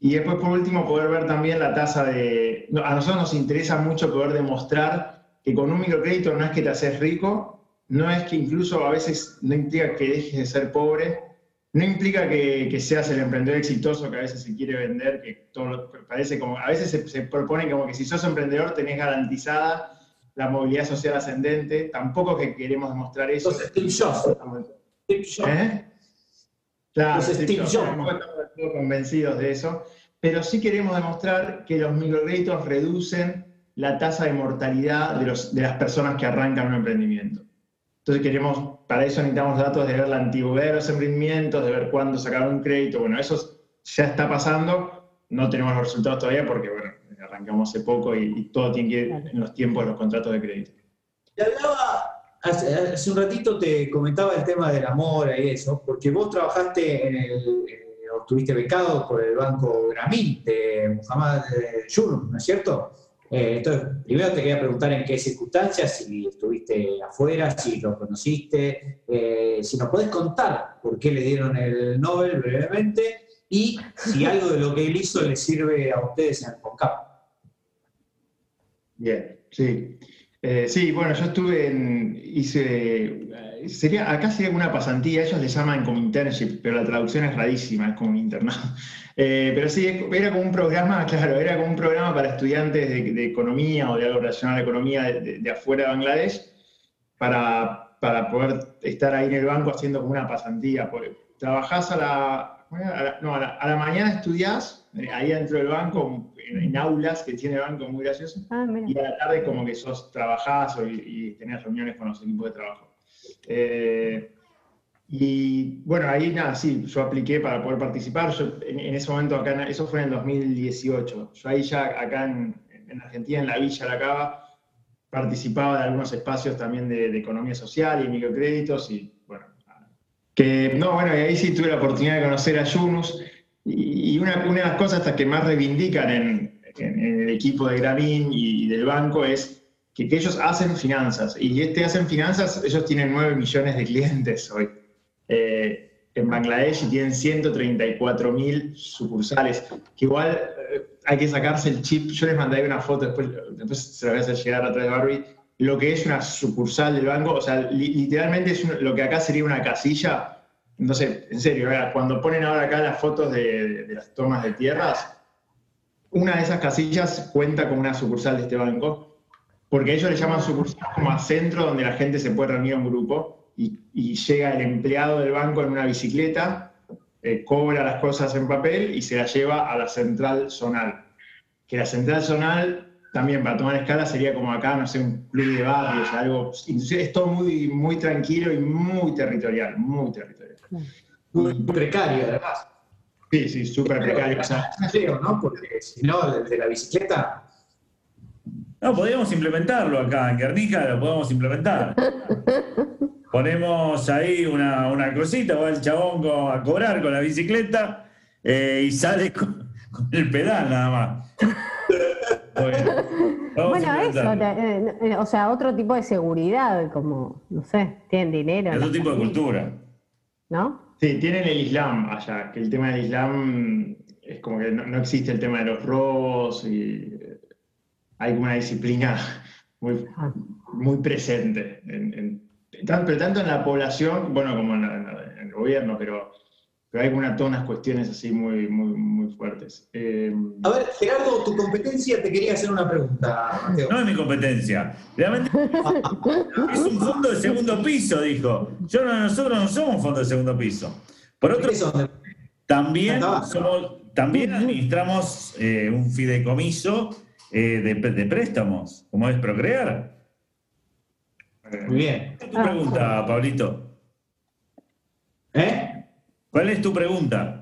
Y después, por último, poder ver también la tasa de... A nosotros nos interesa mucho poder demostrar que con un microcrédito no es que te haces rico, no es que incluso a veces no implica que dejes de ser pobre, no implica que, que seas el emprendedor exitoso que a veces se quiere vender, que todo parece como, a veces se, se propone como que si sos emprendedor tenés garantizada la movilidad social ascendente, tampoco que queremos demostrar eso. Entonces, Steve Jobs. Steve Jobs. ¿Eh? Claro, Steve, Jobs. estamos convencidos de eso, pero sí queremos demostrar que los microcréditos reducen la tasa de mortalidad de, los, de las personas que arrancan un emprendimiento. Entonces queremos, para eso necesitamos datos de ver la antigüedad de los emprendimientos, de ver cuándo sacaron un crédito. Bueno, eso ya está pasando, no tenemos los resultados todavía porque, bueno, arrancamos hace poco y, todo tiene que ir en los tiempos de los contratos de crédito. Se hablaba hace, hace un ratito te comentaba el tema del amor y eso, porque vos trabajaste en el, eh, o estuviste becado por el Banco Gramín de Muhammad eh, Yunus, ¿no es cierto? Eh, entonces, primero te quería preguntar en qué circunstancias, si estuviste afuera, si lo conociste, eh, si nos podés contar por qué le dieron el Nobel brevemente y si [LAUGHS] algo de lo que él hizo les sirve a ustedes en el CONCAP. Bien, sí. Eh, sí, bueno, yo estuve en, hice, sería, acá sería una pasantía, ellos le llaman como internship, pero la traducción es rarísima, es como un internado. [LAUGHS] Eh, pero sí, era como un programa, [LAUGHS] claro, era como un programa para estudiantes de, de economía o de algo relacionado a la economía de, de- de afuera de Bangladesh, para, para poder estar ahí en el banco haciendo como una pasantía. Trabajás a la, a la- no, a la, a la mañana estudiás, eh, ahí dentro del banco, en, en aulas que tiene el banco, muy gracioso. Ah. Y a la tarde como que sos, trabajás o- y, y tenés reuniones con los equipos de trabajo. Eh, y bueno, ahí nada, sí, yo apliqué para poder participar. Yo en, en ese momento, acá, eso fue en el 2018. Yo ahí ya, acá en, en Argentina, en la Villa La Cava, participaba de algunos espacios también de, de economía social y microcréditos. Y bueno, que no, bueno, y ahí sí tuve la oportunidad de conocer a Yunus. Y, una, una de las cosas hasta que más reivindican en, el equipo de Grameen y del banco es que, que ellos hacen finanzas. Y este hacen finanzas, ellos tienen 9 millones de clientes hoy eh, en Bangladesh y tienen 134 mil sucursales. Que igual eh, hay que sacarse el chip. Yo les mandaré una foto, después, después se la voy a hacer llegar a través de Barbie. Lo que es una sucursal del banco, o sea, li- literalmente es un- lo que acá sería una casilla. Sé, en serio, vea, cuando ponen ahora acá las fotos de, de- de las tomas de tierras, una de esas casillas cuenta con una sucursal de este banco, porque ellos le llaman sucursal como a centro donde la gente se puede reunir en grupo y, y llega el empleado del banco en una bicicleta, eh, cobra las cosas en papel y se las lleva a la central zonal. Que la central zonal, también para tomar escala, sería como acá, no sé, un club de barrios, algo. Es todo muy, muy tranquilo y muy territorial, muy territorial. Muy precario, además. Sí, sí, súper precario. O sea, ¿no? Porque si no, el de la bicicleta. No, podríamos implementarlo acá en Guernica, lo podemos implementar. [LAUGHS] Ponemos ahí una, una cosita, va el chabón a cobrar con la bicicleta eh, y sale [LAUGHS] con, con el pedal nada más. Bueno, eso, eh, eh, o sea, otro tipo de seguridad, como, no sé, tienen dinero. Otro tipo de cultura. ¿No? Sí, tienen el Islam allá, que el tema del Islam es como que no, no existe el tema de los robos y hay una disciplina muy, Ah. muy presente. En, pero tanto en la población, bueno, como en, la- en la- en el gobierno, pero, pero hay una, todas unas cuestiones así muy, muy, muy fuertes. Eh, A ver, Gerardo, tu competencia te quería hacer una pregunta, Mateo. No es mi competencia. Realmente [LAUGHS] es un fondo de segundo piso, dijo. Yo no- nosotros no somos fondo de segundo piso. Por otro ¿Qué son? También, somos, también administramos eh, un fideicomiso eh, de, de préstamos, como es Procrear. Muy bien. ¿Cuál es tu pregunta, Pablito? ¿Eh? ¿Cuál es tu pregunta?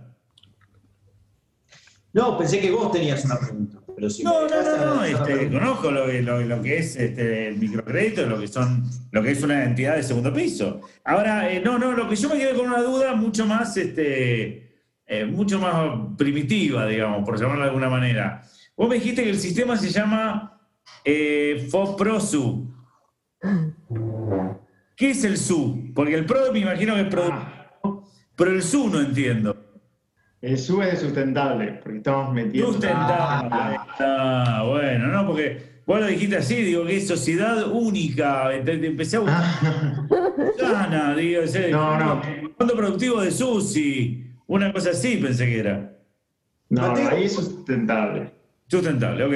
No, pensé que vos tenías una pregunta. Pero si No, no, no, no, este, conozco lo, que- lo- lo que es este, el microcrédito, lo que son, lo que es una entidad de segundo piso. Ahora, eh, no, no, lo que yo me quedé con una duda mucho más, este, eh, mucho más primitiva, digamos, por llamarlo de alguna manera. Vos me dijiste que el sistema se llama eh, FOPROSU. ¿Qué es el SU? Porque el PRO me imagino que es productivo, pero el SU no entiendo. el SU es de sustentable, porque estamos metiendo... Sustentable. Ah, bueno, no, porque vos lo dijiste así, digo que es sociedad única. Empecé a buscar. Sana, digo, ese- No, no. Fondo productivo de Susi. Una cosa así pensé que era. No, ahí es sustentable. Sustentable, ok.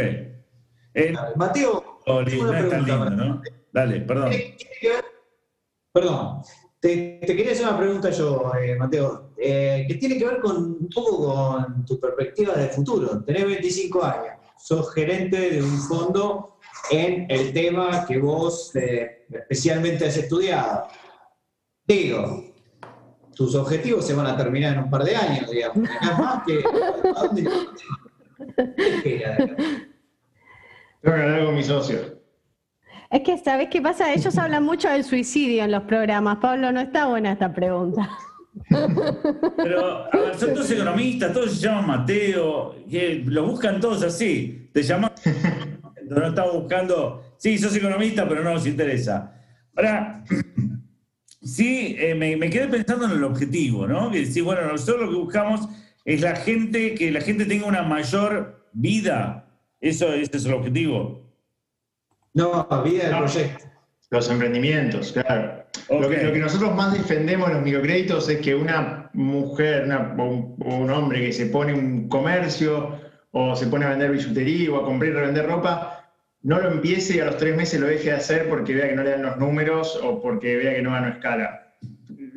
Eh, Mateo, no una es tan lindo, ¿no? Dale, perdón. Perdón, te, te quería hacer una pregunta yo, eh, Mateo, eh, que tiene que ver con un poco con tu perspectiva de futuro. Tenés 25 años, sos gerente de un fondo en el tema que vos eh, especialmente has estudiado. Digo, tus objetivos se van a terminar en un par de años, digamos. Acá más que. ¿a [LAUGHS] dónde- Tengo que hablar con mi socio. Es que, ¿sabes qué pasa? Ellos hablan mucho del suicidio en los programas. Pablo, no está buena esta pregunta. Pero, a ver, son todos economistas, todos se llaman Mateo, que lo buscan todos así. Te llaman, no estamos buscando, sí, sos economista, pero no nos interesa. Ahora, sí, eh, me, me quedé pensando en el objetivo, ¿no? Que sí, bueno, nosotros lo que buscamos es la gente, que la gente tenga una mayor vida. Eso, ese es el objetivo. No, vida del No. proyecto. Los emprendimientos, claro. Lo, que, Ok. lo que nosotros más defendemos en los microcréditos es que una mujer una- o, un, o un hombre que se pone un comercio o se pone a vender bisutería o a comprar y revender ropa, no lo empiece y a los tres meses lo deje de hacer porque vea que no le dan los números o porque vea que no ganó escala.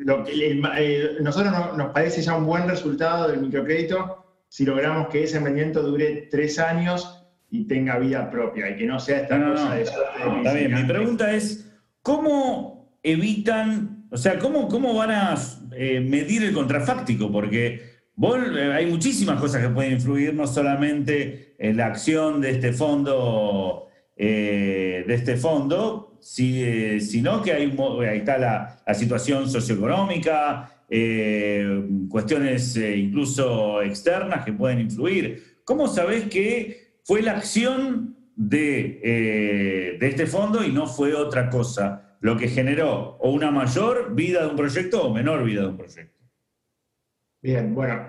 Lo que, el- el- nosotros no- nos parece ya un buen resultado del microcrédito si logramos que ese emprendimiento dure tres años y tenga vida propia y que no sea esta No, cosa no. de suerte Está bien, mi pregunta es, ¿cómo evitan, o sea, cómo, cómo van a eh, medir el contrafáctico? Porque vos, eh, hay muchísimas cosas que pueden influir, no solamente en la acción de este fondo, eh, de este fondo, si- eh, sino que hay, ahí está la, situación socioeconómica, eh, cuestiones incluso externas que pueden influir. ¿Cómo sabés que fue la acción de, de este fondo y no fue otra cosa lo que generó o una mayor vida de un proyecto o menor vida de un proyecto? Bien, bueno,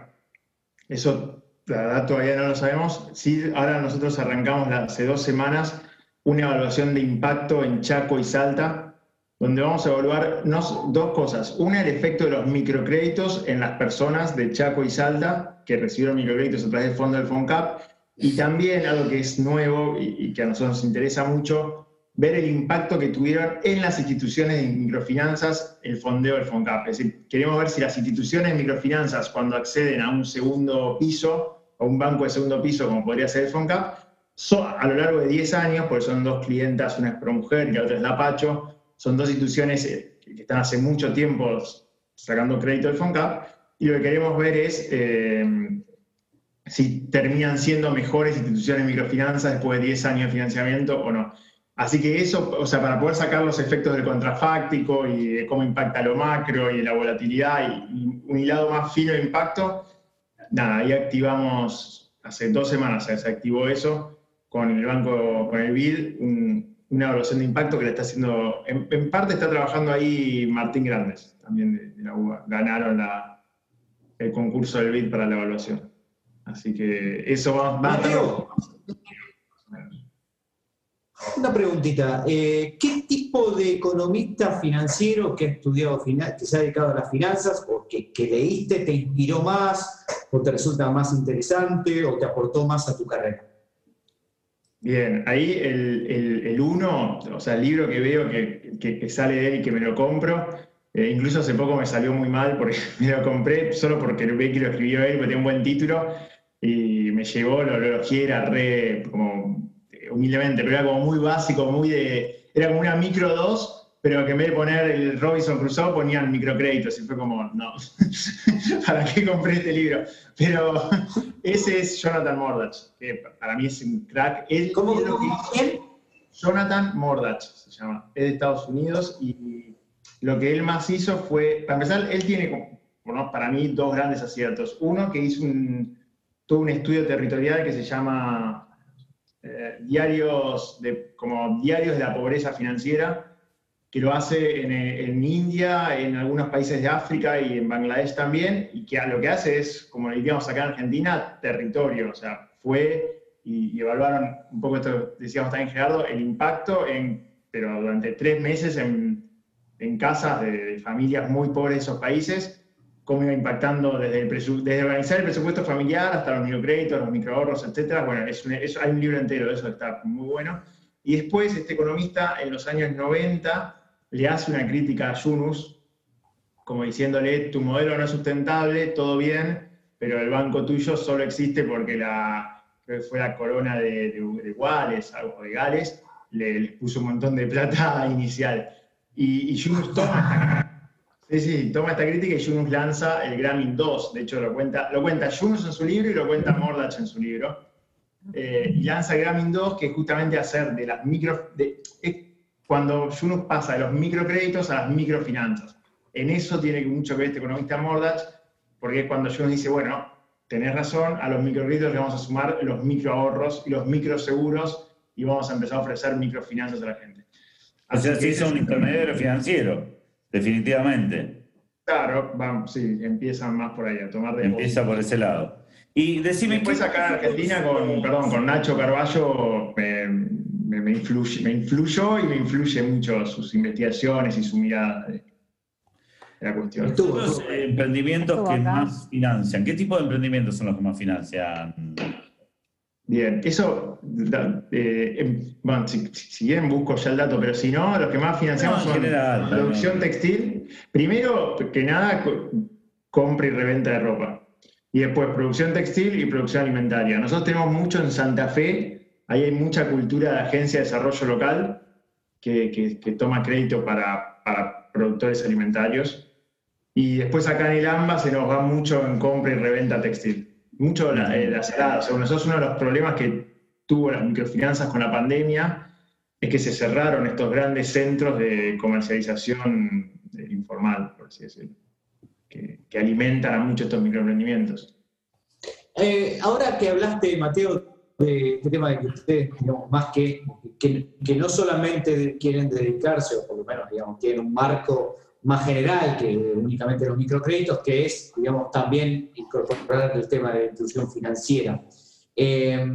eso la verdad todavía no lo sabemos. Sí, ahora nosotros arrancamos hace dos semanas una evaluación de impacto en Chaco y Salta, donde vamos a evaluar dos cosas. Una, el efecto de los microcréditos en las personas de Chaco y Salta que recibieron microcréditos a través del fondo del FONCAP. Y también algo que es nuevo y que a nosotros nos interesa mucho, ver el impacto que tuvieron en las instituciones de microfinanzas el fondeo del FONCAP. Es decir, queremos ver si las instituciones de microfinanzas, cuando acceden a un segundo piso o un banco de segundo piso, como podría ser el FONCAP, so- a lo largo de 10 años, porque son dos clientas, una es ProMujer y la otra es La Pacho, son dos instituciones eh, que están hace mucho tiempo sacando crédito del FONCAP, y lo que queremos ver es eh, si terminan siendo mejores instituciones de microfinanzas después de 10 años de financiamiento o no. Así que eso, o sea, para poder sacar los efectos del contrafáctico y de cómo impacta lo macro y la volatilidad y un hilado más fino de impacto, nada, ahí activamos, hace dos semanas se activó eso con el banco, con el BID, un- una evaluación de impacto que le está haciendo, en, en parte está trabajando ahí Martín Grandes, también de, de la UBA, ganaron la- el concurso del BID para la evaluación. Así que eso va, va a. Una preguntita. eh, ¿Qué tipo de economista financiero que ha estudiado, que se ha dedicado a las finanzas o que, que leíste te inspiró más o te resulta más interesante o te aportó más a tu carrera? Bien, ahí el, el, uno, o sea, el libro que veo que, que- sale de él y que me lo compro, eh, incluso hace poco me salió muy mal porque [LAUGHS] me lo compré solo porque ve que lo escribió él, porque tiene un buen título, y me llegó, lo, lo elogié, era re, como, eh, humildemente, pero era como muy básico, muy de, era como una micro 2, pero que en vez de poner el Robinson Crusoe ponían microcréditos, y fue como, no, [LAUGHS] ¿para qué compré este libro? Pero [LAUGHS] ese es Jonathan Mordach, que para mí es un crack. Él, ¿Cómo, él cómo, que- quién? Jonathan Mordach se llama, es de Estados Unidos y lo que él más hizo fue, para empezar, él tiene, bueno, para mí, dos grandes aciertos. Uno, que hizo un, todo un estudio territorial que se llama eh, diarios de, como diarios de la pobreza financiera, que lo hace en, en India, en algunos países de África y en Bangladesh también, y que lo que hace es, como diríamos acá en Argentina, territorio, o sea, fue y, y evaluaron un poco esto, decíamos también Gerardo, el impacto, en, pero durante tres meses en, en casas de, de familias muy pobres de esos países, cómo iba impactando desde, el desde organizar el presupuesto familiar hasta los microcréditos, los microahorros, etcétera. Bueno, es un- es- hay un libro entero de eso, está muy bueno. Y después este economista en los años 90 le hace una crítica a Yunus, como diciéndole, tu modelo no es sustentable, todo bien, pero el banco tuyo solo existe porque la, fue la corona de, de, de Wales, algo de Gales, le, puso un montón de plata [LAUGHS] inicial. Y, y Yunus toma, [LAUGHS] sí, sí, toma esta crítica y Yunus lanza el Grameen 2, de hecho lo cuenta, lo cuenta Yunus en su libro y lo cuenta Mordach en su libro. Eh, lanza Grameen 2, que justamente hacer de las micro... cuando Yunus pasa de los microcréditos a las microfinanzas. En eso tiene mucho que ver este economista Mordach, porque cuando Yunus dice, bueno, tenés razón, a los microcréditos le vamos a sumar los microahorros y los microseguros y vamos a empezar a ofrecer microfinanzas a la gente. O sea, se hizo un intermediario financiero, definitivamente. Claro, vamos, sí, empiezan más por ahí a tomar de Empieza por ese lado. Y decime. Después acá en Argentina con, perdón, con Nacho Carballo me, me, me influye, me influyó y me influye mucho sus investigaciones y su mirada de, de la cuestión. Los emprendimientos que más financian. ¿Qué tipo de emprendimientos son los que más financian? Bien, eso, da- eh, em, bueno, si, si- busco ya el dato, pero si no, los que más financiamos No, en son general, producción también. textil. Primero que nada, co- compra y reventa de ropa. Y después producción textil y producción alimentaria. Nosotros tenemos mucho en Santa Fe, ahí hay mucha cultura de agencia de desarrollo local que, toma crédito para, productores alimentarios. Y después acá en el AMBA se nos va mucho en compra y reventa textil. Mucho la, eh, la salada. O sea, nosotros uno de los problemas que tuvo las microfinanzas con la pandemia es que se cerraron estos grandes centros de comercialización informal, por así decirlo, que, que alimentan a muchos estos microemprendimientos. Eh, ahora que hablaste, Mateo, de este tema de que ustedes, digamos, más que, que, no solamente quieren dedicarse, o por lo menos, digamos, tienen un marco más general que únicamente los microcréditos, que es, digamos, también incorporar el tema de inclusión financiera. Eh,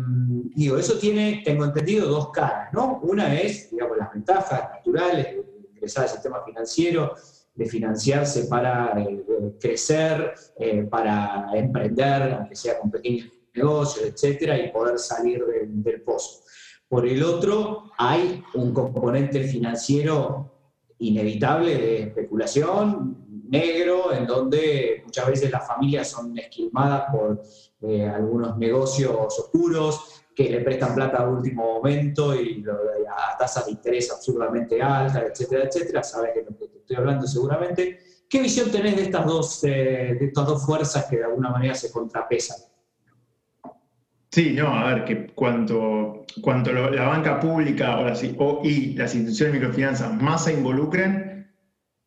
digo, eso tiene, tengo entendido, dos caras, ¿no? Una es, digamos, las ventajas naturales de ingresar al sistema financiero, de financiarse para eh, crecer, eh, para emprender, aunque sea con pequeños negocios, etcétera, y poder salir de- del pozo. Por el otro, hay un componente financiero inevitable de especulación negro, en donde muchas veces las familias son esquilmadas por eh, algunos negocios oscuros que le prestan plata a último momento y a tasas de interés absurdamente altas, etcétera, etcétera. Sabes de lo que te estoy hablando seguramente. ¿Qué visión tenés de estas dos, eh, de estas dos fuerzas que de alguna manera se contrapesan? Sí, no, a ver, que cuanto, cuanto la banca pública o las, o- y las instituciones de microfinanzas más se involucren,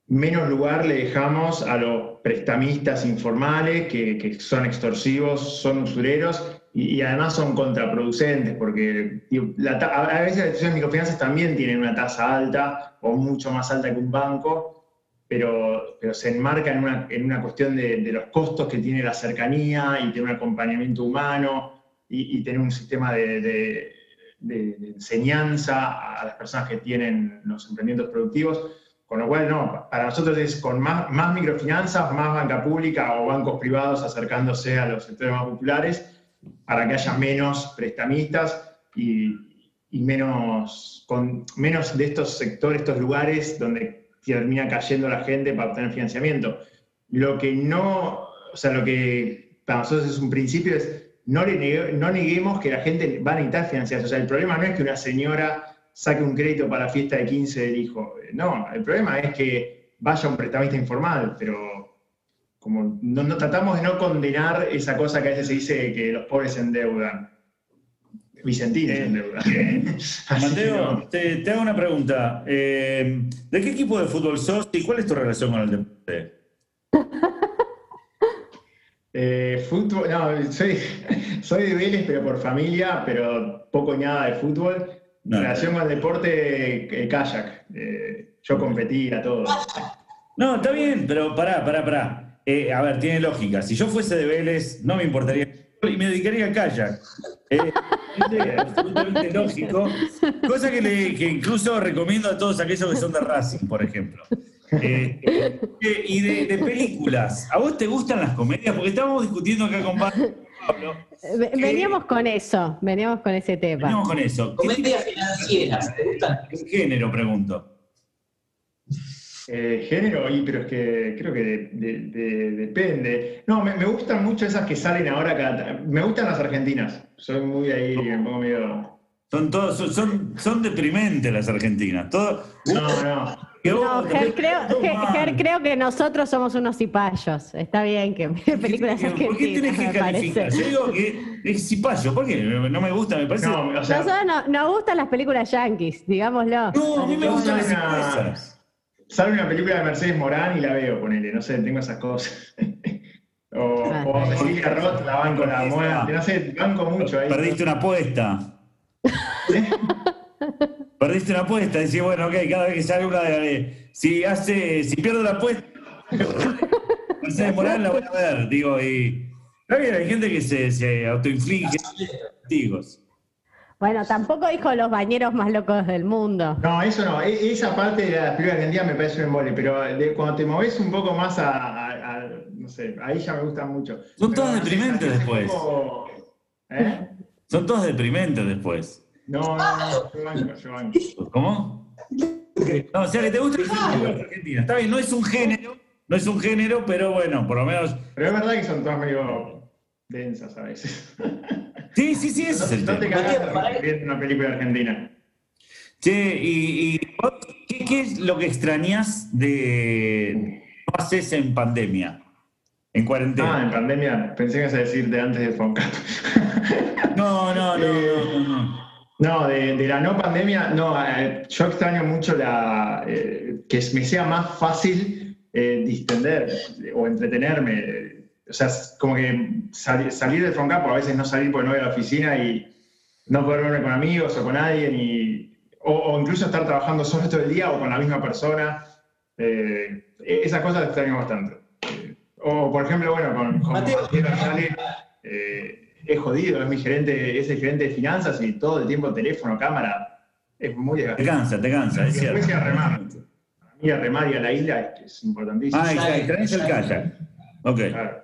menos lugar le dejamos a los prestamistas informales que, que son extorsivos, son usureros y, además son contraproducentes porque a veces las instituciones de microfinanzas también tienen una tasa alta o mucho más alta que un banco, pero, pero se enmarca en una, en una cuestión de, de los costos que tiene la cercanía y tiene un acompañamiento humano y, y tener un sistema de, de- de- enseñanza a las personas que tienen los emprendimientos productivos. Con lo cual, no, para nosotros es con más, más microfinanzas, más banca pública o bancos privados acercándose a los sectores más populares para que haya menos prestamistas y, y menos, con, menos de estos sectores, estos lugares donde termina cayendo la gente para obtener financiamiento. Lo que no, o sea, lo que para nosotros es un principio es no, le negue- no neguemos que la gente va a necesitar financiarse. O sea, el problema no es que una señora saque un crédito para la fiesta de 15 del hijo. No, el problema es que vaya un prestamista informal, pero como no, no tratamos de no condenar esa cosa que a veces se dice que los pobres se endeudan. Vicentín se endeuda. [LAUGHS] Así que Mateo, no. te, te hago una pregunta. Eh, ¿De qué equipo de fútbol sos y cuál es tu relación con el deporte? [LAUGHS] Eh, fútbol, no, soy, [LAUGHS] soy de Vélez, pero por familia, pero poco y nada de fútbol. No. Relación con el deporte, eh, kayak. Eh, yo competía, todo. No, está bien, pero pará, pará, pará. Eh, a ver, tiene lógica. Si yo fuese de Vélez, no me importaría y me dedicaría al kayak. Eh, [LAUGHS] es absolutamente lógico. Cosa que, le- que incluso recomiendo a todos aquellos que son de Racing, por ejemplo. Eh, eh, y de, de películas, ¿a vos te gustan las comedias? Porque estábamos discutiendo acá con Pablo. Ve- Veníamos con eso, veníamos con ese tema. Venimos con eso. ¿Qué Comedias financieras, ¿te gustan? ¿Qué género, pregunto? Eh, género, y, pero es que creo que de- de- de- depende. No, me, me gustan mucho esas que salen ahora cada. Me gustan las argentinas. Soy muy ahí, me pongo medio. Son todos, son, son, son deprimentes las argentinas. Todo, No, no. No, Ger, creo, Ger- creo que nosotros somos unos cipayos. Está bien que películas ¿Por qué argentinas, tenés que calificar? Yo digo que es cipayo, ¿por qué? No me gusta, me parece. No, o sea, Nosotros no- nos gustan las películas yankees, digámoslo. No, a mí me no, gustan las sale una- empresas. Sale una película de Mercedes Morán y la veo, ponele, no sé, tengo esas cosas. [LAUGHS] o, o. Cecilia Roth, la banco la muerte, no sé, banco mucho ahí. Perdiste una apuesta. [LAUGHS] Perdiste una apuesta. Decís, bueno, ok, cada vez que sale una de. Si hace. Si pierdo la apuesta. [LAUGHS] Mercedes Morán la voy a ver, digo, y. Está bien, hay gente que se, se autoinflige castigos. Bueno, tampoco dijo los bañeros más locos del mundo. No, eso no, e- esa parte de las películas argentinas me parece un embole, pero de- cuando te moves un poco más a, a- a- no sé, ahí ya me gustan mucho. Son Pero, todas no deprimentes después. poco- ¿Eh? Son todos deprimentes después. No, no, no, yo banco, yo banco. ¿Cómo? No, o sea, que te gusta las películas argentinas. Está bien, no es un género, no es un género, pero bueno, por lo menos. Pero es verdad que son todas medio densas a veces. Sí, sí, sí, ese es el No te viendo una película argentina. Che, y, y vos, ¿qué, qué es lo que extrañas de no haces en pandemia? En Ah, en cuarentena. pandemia, pensé que ibas a decir de antes de Foncap. No, no, no, no, no. No, de, de la no pandemia, no, eh, yo extraño mucho la, eh, que me sea más fácil eh, distender o entretenerme. O sea, como que sali- salir del Foncap, o a veces no salir porque no voy a la oficina y no poder verme con amigos o con alguien, y, o, o incluso estar trabajando solo todo el día o con la misma persona. Eh, esas cosas extraño bastante. Eh, o, por ejemplo, bueno, con, con Mateo. Mateo es jodido, es mi gerente, es el gerente de finanzas y todo el tiempo teléfono, cámara, es muy Te desgastante. cansa, te cansa, es Y después cierto. ir a remar. Para mí, a remar y a la isla es, es importantísimo. Ah, y extrañas el kayak. Ok. Claro.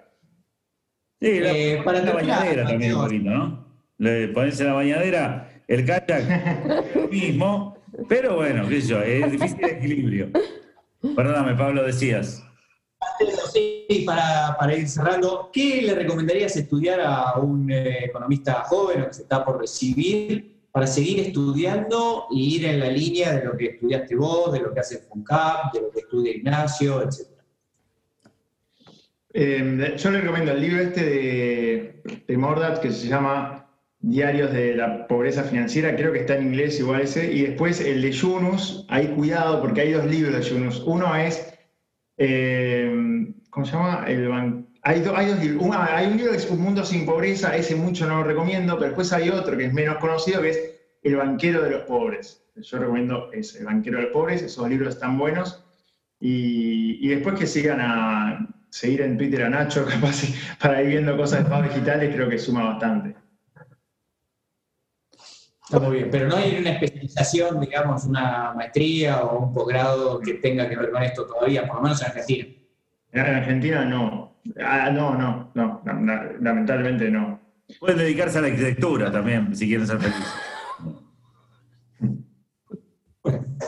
Sí, la, Eh, para la bañadera también es Mateo. bonito, ¿no? Le pones en la bañadera, el kayak, lo [LAUGHS] mismo, pero bueno, qué sé yo, es difícil el equilibrio. Perdóname, Pablo, decías. Sí, para, para ir cerrando, ¿qué le recomendarías estudiar a un eh, economista joven o que se está por recibir para seguir estudiando y ir en la línea de lo que estudiaste vos, de lo que hace FUNCAP, de lo que estudia Ignacio, etcétera? Eh, yo le recomiendo el libro este de, Mordat que se llama Diarios de la Pobreza Financiera, creo que está en inglés igual ese, y después el de Yunus, ahí cuidado porque hay dos libros de Yunus. Uno es, eh, ¿cómo se llama? El ban- hay, do- hay dos libros. Uno- hay un libro que es Un Mundo Sin Pobreza, ese mucho no lo recomiendo, pero después hay otro que es menos conocido, que es El Banquero de los Pobres. Yo recomiendo ese, El Banquero de los Pobres, esos libros están buenos. Y, y después que sigan a seguir en Twitter a Nacho, [LAUGHS] capaz, para ir viendo cosas de pagos digitales, creo que suma bastante. Está muy bien, pero no hay una especialización, digamos, una maestría o un posgrado que tenga que ver con esto todavía, por lo menos en Argentina. En Argentina no. Ah, no, no, no, no, no, lamentablemente no. Pueden dedicarse a la arquitectura también, si quieren ser felices. [LAUGHS]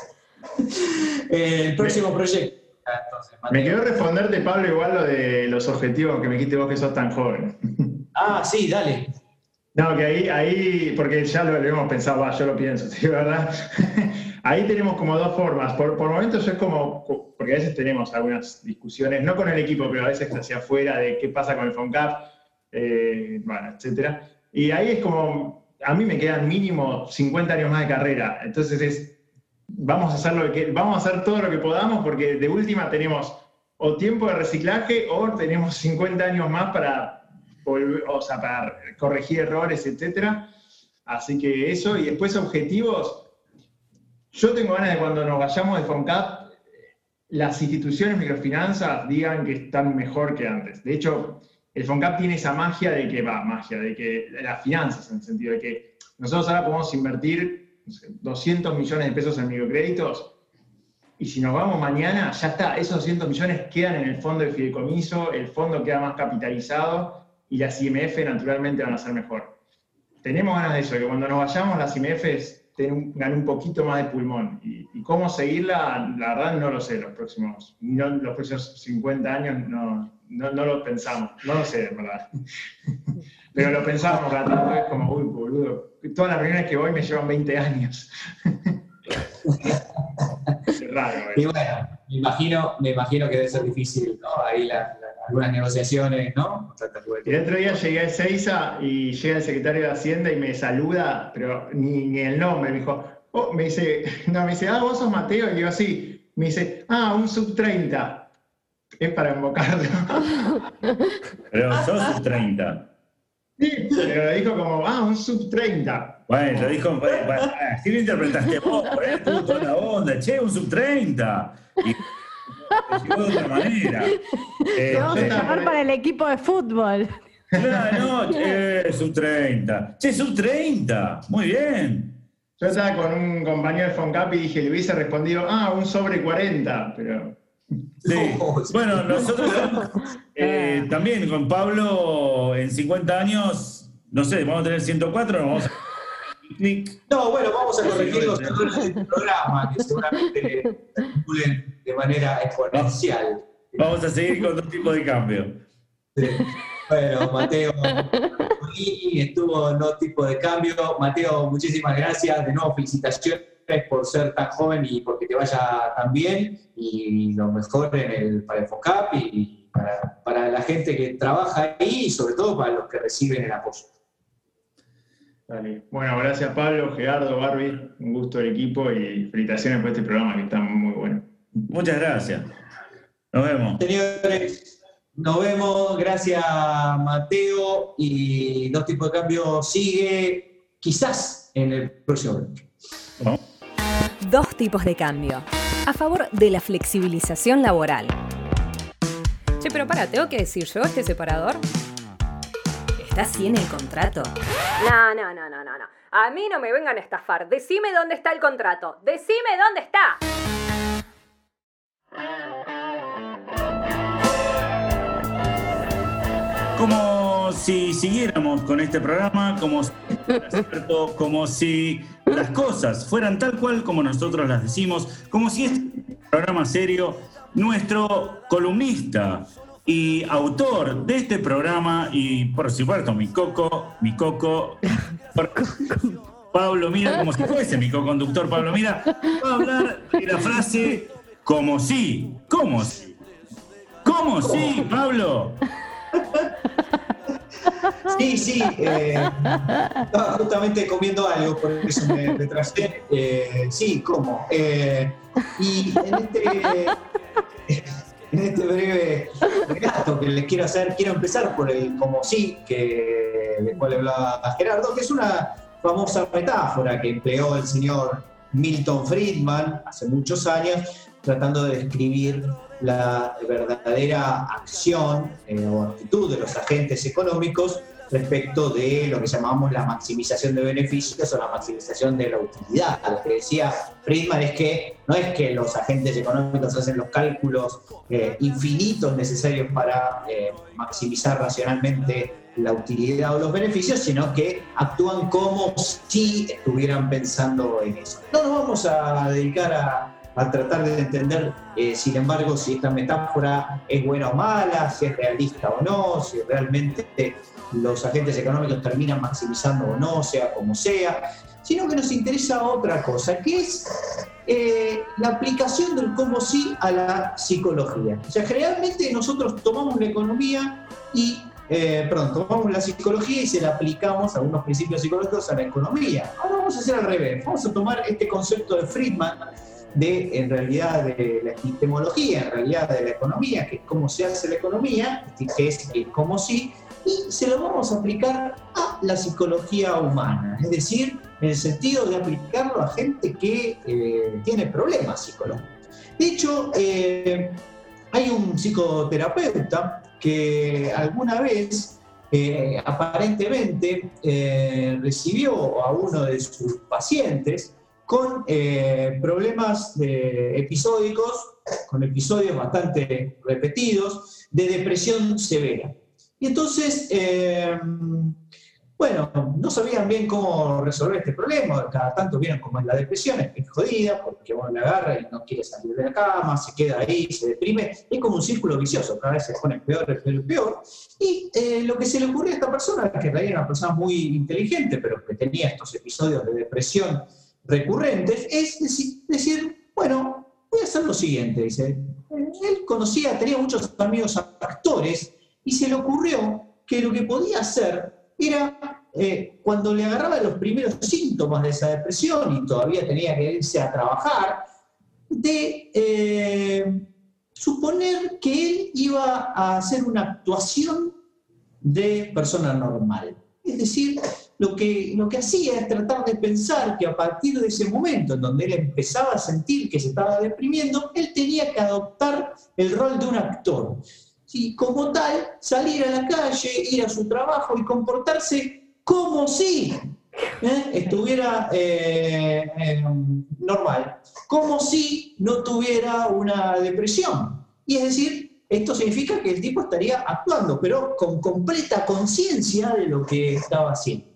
Eh, el próximo proyecto. Entonces, Me quedó responderte, Pablo, igual lo de los objetivos que me dijiste vos que sos tan joven. Ah, sí, dale. No, que ahí, ahí porque ya lo, lo hemos pensado, yo lo pienso, [LAUGHS] ¿sí, ¿verdad? ahí tenemos como dos formas. Por, por momentos es como, porque a veces tenemos algunas discusiones, no con el equipo, pero a veces hacia afuera de qué pasa con el FONCAP, eh, bueno, etcétera. Y ahí es como, a mí me quedan mínimo 50 años más de carrera. Entonces es, vamos a hacer, lo que, vamos a hacer todo lo que podamos porque de última tenemos o tiempo de reciclaje o tenemos 50 años más para o sea, para corregir errores, etcétera. Así que eso, y después objetivos. Yo tengo ganas de cuando nos vayamos de FONCAP, las instituciones microfinanzas digan que están mejor que antes. De hecho, el FONCAP tiene esa magia de que va, magia, de que las finanzas, en el sentido de que nosotros ahora podemos invertir no sé, 200 millones de pesos en microcréditos y si nos vamos mañana, ya está, esos 200 millones quedan en el fondo de fideicomiso, el fondo queda más capitalizado y las IMF naturalmente van a ser mejor. Tenemos ganas de eso, que cuando nos vayamos las IMFs tengan un poquito más de pulmón. Y, y cómo seguirla, la verdad no lo sé, los próximos, no, los próximos 50 años no, no, no lo pensamos, no lo sé, verdad. [LAUGHS] Pero lo pensamos, cada tanto es como, uy, boludo, todas las reuniones que voy me llevan 20 años. [LAUGHS] Raro, Y bueno, me imagino, me imagino que debe ser difícil, ¿no? Ahí algunas negociaciones, ¿no? El otro día llegué a Ezeiza y llega el secretario de Hacienda y me saluda, pero ni, ni el nombre. Me dijo, oh, me dice, [LAUGHS] no, me dice, ah, vos sos Mateo. Y yo así, me dice, ah, un sub 30. Es para invocarlo. [LAUGHS] Pero sos sub 30. Sí, pero lo dijo como, ah, un sub 30. Bueno, lo dijo, así lo interpretaste vos, por ahí la onda, che, un sub 30. Y [LAUGHS] llegó de otra manera. [LAUGHS] Te vamos a Este, llamar para el equipo de fútbol. [LAUGHS] Claro, no, che, sub 30. Che, sub 30. Muy bien. Yo estaba con un compañero de Foncap y dije, le hubiese respondido, ah, un sobre 40, pero Sí. No, Bueno, nosotros eh, también con Pablo en 50 años, no sé, vamos a tener 104, nos vamos a... No, bueno, vamos a corregir los errores del programa, que seguramente se acumulen de manera exponencial. Vamos a seguir con dos tipos de cambio. Sí. Bueno, Mateo estuvo en dos tipos de cambio. Mateo, muchísimas gracias. De nuevo, felicitaciones por ser tan joven y porque te vaya tan bien. Y lo mejor en el, para el FOCAP y para, para la gente que trabaja ahí y sobre todo para los que reciben el apoyo. Dale. Bueno, gracias Pablo, Gerardo, Barbie, un gusto el equipo y felicitaciones por este programa que está muy bueno. Muchas gracias. Nos vemos. Señores, nos vemos. Gracias, Mateo. Y dos tipos de cambio sigue quizás en el próximo. Dos tipos de cambio. A favor de la flexibilización laboral. Che, pero para, ¿tengo que decir yo este separador? ¿Está así en el contrato? No, no, no, no, no, no. A mí no me vengan a estafar. Decime dónde está el contrato. Decime dónde está. Como si siguiéramos con este programa, como si, cierto, como si las cosas fueran tal cual como nosotros las decimos, como si este programa serio, nuestro columnista y autor de este programa, y por supuesto mi coco, mi coco, Pablo Mira, como si fuese mi co-conductor Pablo Mira, va a hablar de la frase como si, como si, como si, Pablo. Sí, sí. eh, estaba justamente comiendo algo, por eso me retrasé. Eh, sí, ¿cómo? Eh, y en este, en este breve relato que les quiero hacer, quiero empezar por el como sí, que, del cual hablaba Gerardo, que es una famosa metáfora que empleó el señor Milton Friedman hace muchos años, tratando de describir la verdadera acción eh, o actitud de los agentes económicos respecto de lo que llamamos la maximización de beneficios o la maximización de la utilidad. Lo que decía Friedman es que no es que los agentes económicos hacen los cálculos eh, infinitos necesarios para eh, maximizar racionalmente la utilidad o los beneficios, sino que actúan como si estuvieran pensando en eso. No nos vamos a dedicar a, a tratar de entender, eh, sin embargo, si esta metáfora es buena o mala, si es realista o no, si realmente los agentes económicos terminan maximizando o no, sea como sea, sino que nos interesa otra cosa, que es eh, la aplicación del cómo sí a la psicología. O sea, generalmente nosotros tomamos la economía y, eh, perdón, tomamos la psicología y se la aplicamos a algunos principios psicológicos a la economía. Ahora vamos a hacer al revés, vamos a tomar este concepto de Friedman, de en realidad de la epistemología, en realidad de la economía, que es cómo se hace la economía, que es el cómo sí, y se lo vamos a aplicar a la psicología humana, es decir, en el sentido de aplicarlo a gente que eh, tiene problemas psicológicos. De hecho, eh, hay un psicoterapeuta que alguna vez eh, aparentemente recibió a uno de sus pacientes con eh, problemas de episódicos, con episodios bastante repetidos, de depresión severa. Y entonces, eh, bueno, no sabían bien cómo resolver este problema, cada tanto vieron cómo es la depresión, es jodida, porque uno la agarra y no quiere salir de la cama, se queda ahí, se deprime, es como un círculo vicioso, cada vez se pone peor, peor, peor. Y eh, lo que se le ocurrió a esta persona, que era una persona muy inteligente, pero que tenía estos episodios de depresión recurrentes, es decir, bueno, voy a hacer lo siguiente. Él conocía, tenía muchos amigos actores y se le ocurrió que lo que podía hacer era, eh, cuando le agarraba los primeros síntomas de esa depresión y todavía tenía que irse a trabajar, de eh, suponer que él iba a hacer una actuación de persona normal. Es decir, lo que, lo que hacía es tratar de pensar que a partir de ese momento en donde él empezaba a sentir que se estaba deprimiendo, él tenía que adoptar el rol de un actor. Y como tal, salir a la calle, ir a su trabajo y comportarse como si ¿eh? estuviera eh, eh, normal, como si no tuviera una depresión. Y es decir, esto significa que el tipo estaría actuando, pero con completa conciencia de lo que estaba haciendo.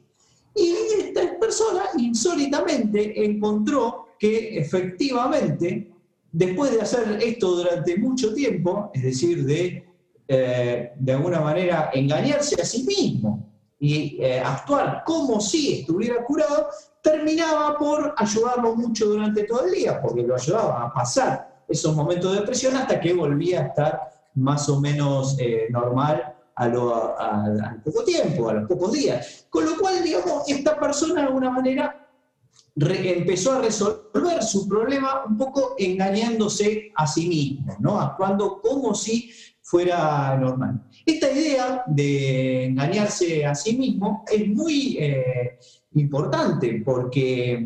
Insólitamente encontró que efectivamente, después de hacer esto durante mucho tiempo, es decir, de de alguna manera engañarse a sí mismo y eh, actuar como si estuviera curado, terminaba por ayudarlo mucho durante todo el día, porque lo ayudaba a pasar esos momentos de depresión hasta que volvía a estar más o menos eh, normal a lo, al poco tiempo, a los pocos días. Con lo cual, digamos, esta persona de alguna manera empezó a resolver su problema un poco engañándose a sí mismo, ¿no? actuando como si fuera normal. Esta idea de engañarse a sí mismo es muy eh, importante porque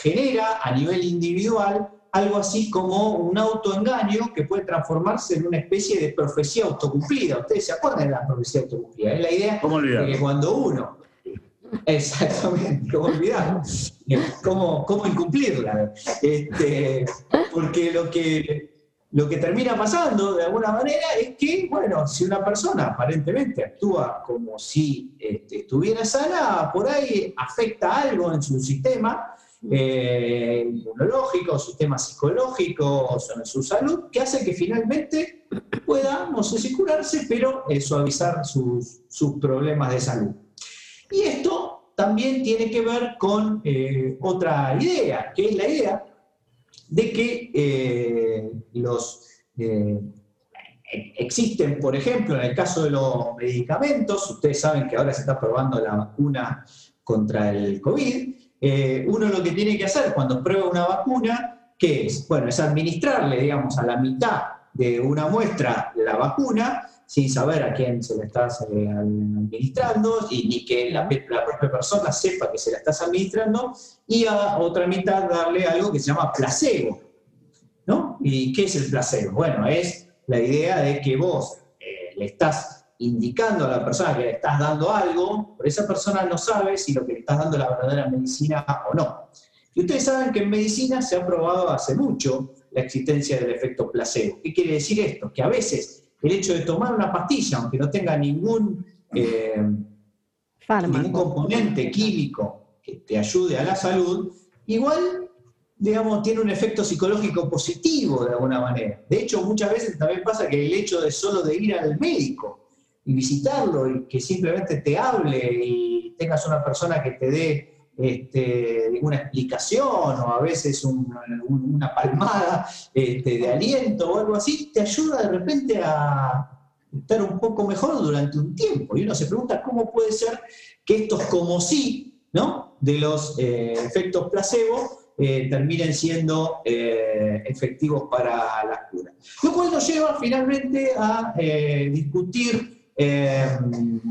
genera a nivel individual algo así como un autoengaño que puede transformarse en una especie de profecía autocumplida. Ustedes se acuerdan de la profecía autocumplida. Es la idea de que cuando uno Exactamente, ¿cómo olvidar? ¿Cómo, cómo incumplirla? Este, porque lo que, lo que termina pasando de alguna manera es que, bueno, si una persona aparentemente actúa como si este, estuviera sana, por ahí afecta algo en su sistema eh, inmunológico, sistema psicológico, en su salud, que hace que finalmente pueda, no sé si curarse, pero eh, suavizar sus, sus problemas de salud. Y esto también tiene que ver con eh, otra idea, que es la idea de que eh, los, eh, existen, por ejemplo, en el caso de los medicamentos, ustedes saben que ahora se está probando la vacuna contra el COVID, uno lo que tiene que hacer cuando prueba una vacuna, ¿qué es? Bueno, es administrarle, digamos, a la mitad de una muestra la vacuna, sin saber a quién se la estás administrando y ni que la, la, propia persona sepa que se la estás administrando, y a otra mitad darle algo que se llama placebo. ¿no? ¿Y qué es el placebo? Bueno, es la idea de que vos eh, le estás indicando a la persona que le estás dando algo, pero esa persona no sabe si lo que le estás dando es la verdadera medicina o no. Y ustedes saben que en medicina se ha probado hace mucho la existencia del efecto placebo. ¿Qué quiere decir esto? Que a veces el hecho de tomar una pastilla, aunque no tenga ningún, eh, ningún componente químico que te ayude a la salud, igual, digamos, tiene un efecto psicológico positivo de alguna manera. De hecho, muchas veces también pasa que el hecho de solo de ir al médico y visitarlo y que simplemente te hable y tengas una persona que te dé este, una explicación o a veces una palmada este, de aliento o algo así, te ayuda de repente a estar un poco mejor durante un tiempo. Y uno se pregunta cómo puede ser que estos como sí, ¿no? De los eh, efectos placebo eh, terminen siendo eh, efectivos para la cura. Lo cual nos lleva finalmente a discutir eh,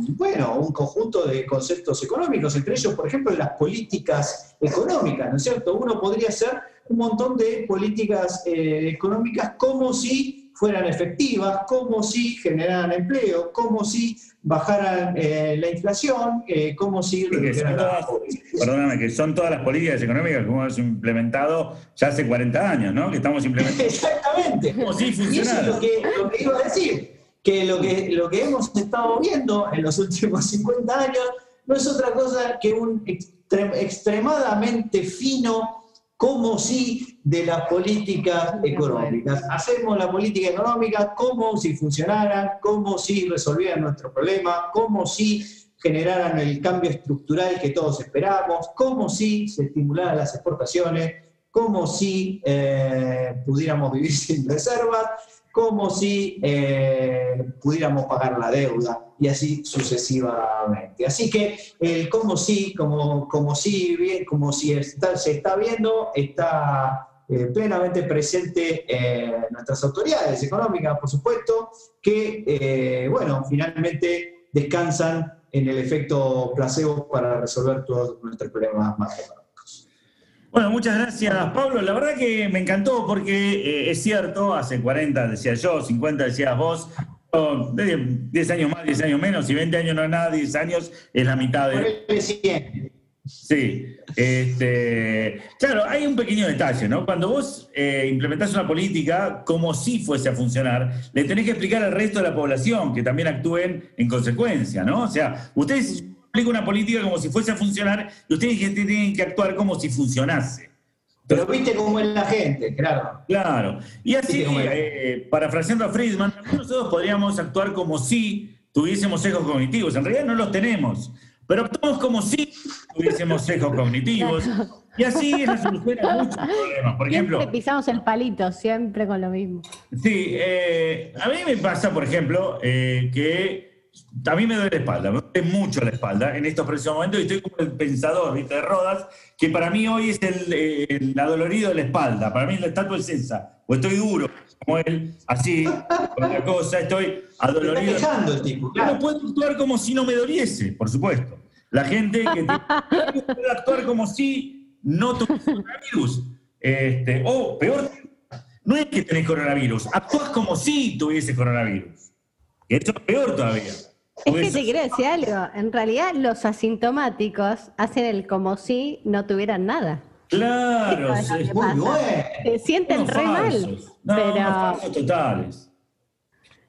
bueno, un conjunto de conceptos económicos, entre ellos, por ejemplo, las políticas económicas, ¿no es cierto? Uno podría hacer un montón de políticas eh, económicas como si fueran efectivas, como si generaran empleo, como si bajaran eh, la inflación, como si Perdóname, que son todas las políticas económicas que hemos implementado ya hace 40 años, ¿no? Que estamos implementando. [LAUGHS] Exactamente. Como si Y eso es lo que, lo que iba a decir que lo, que lo que hemos estado viendo en los [LAUGHS] últimos 50 años no es otra cosa que un extremadamente fino como si de las políticas económicas. Hacemos la política económica como si funcionaran, como si resolvieran nuestro problema, como si generaran el cambio estructural que todos esperamos, como si se estimularan las exportaciones, como si eh, pudiéramos vivir [LAUGHS] sin reservas, como si eh, pudiéramos pagar la deuda y así sucesivamente. Así que el como si, como, como si, como si se está viendo, está eh, plenamente presente en nuestras autoridades económicas, por supuesto, que, eh, bueno, finalmente descansan en el efecto placebo para resolver todos nuestros problemas macroeconómicos. Bueno, muchas gracias, Pablo. La verdad que me encantó porque eh, es cierto, hace 40 decía yo, 50 decías vos, oh, de 10 años más, 10 años menos, y 20 años no es nada, 10 años es la mitad de... Ponele 100. Sí, este, claro, hay un pequeño detalle, ¿no? Cuando vos eh, implementás una política como si fuese a funcionar, le tenés que explicar al resto de la población que también actúen en consecuencia, ¿no? O sea, ustedes aplican una política como si fuese a funcionar y ustedes tienen que actuar como si funcionase. Pero viste cómo es la gente, claro. Claro. Y así, eh, parafraseando a Friedman, nosotros podríamos actuar como si tuviésemos sesgos cognitivos. En realidad no los tenemos, pero actuamos como si tuviésemos sesgos [LAUGHS] cognitivos. Y así es la solución a muchos problemas. Por ejemplo, Siempre pisamos el palito, siempre con lo mismo. Sí, eh, a mí me pasa, por ejemplo, eh, que a mí me duele la espalda, me duele mucho la espalda en estos precisos momentos y estoy como el pensador, ¿viste? De Rodas, que para mí hoy es el, el adolorido de la espalda. Para mí la estatua es esa. O estoy duro, como él, así, con [LAUGHS] otra cosa, estoy adolorido. está el tipo, Yo claro. no puedo actuar como si no me doliese, por supuesto. La gente que tiene- [LAUGHS] puede actuar como si no tuviese coronavirus. Este, o peor, no es que tenés coronavirus, actúas como si tuviese coronavirus. Eso es peor todavía. Es que te quiero decir algo. En realidad, los asintomáticos hacen el como si no tuvieran nada. Claro, es Muy pasa. bueno. Se sienten Unos re mal. No, pero, falsos totales.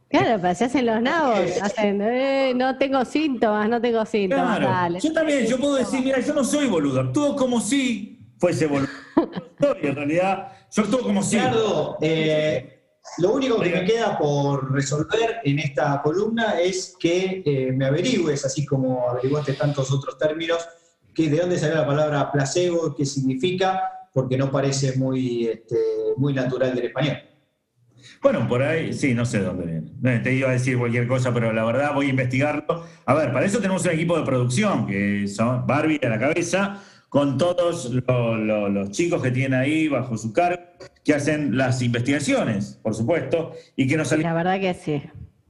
claro, pero se hacen los nabos. [LAUGHS] Hacen, eh, no tengo síntomas, no tengo síntomas. Claro. dale. Yo también, yo puedo decir, mira, yo no soy boludo, actúo como si fuese boludo. [LAUGHS] No soy, en realidad, yo actúo como si. Ricardo, eh, lo único que me queda por resolver en esta columna es que eh, me averigües, así como averiguaste tantos otros términos, que de dónde salió la palabra placebo, qué significa, porque no parece muy, este, muy natural del español. Bueno, por ahí, sí, no sé dónde viene. Te iba a decir cualquier cosa, pero la verdad voy a investigarlo. A ver, para eso tenemos un equipo de producción, que son Barbie a la cabeza, con todos lo- lo- los chicos que tiene ahí bajo su cargo, que hacen las investigaciones, por supuesto, y que nos salen La verdad que sí.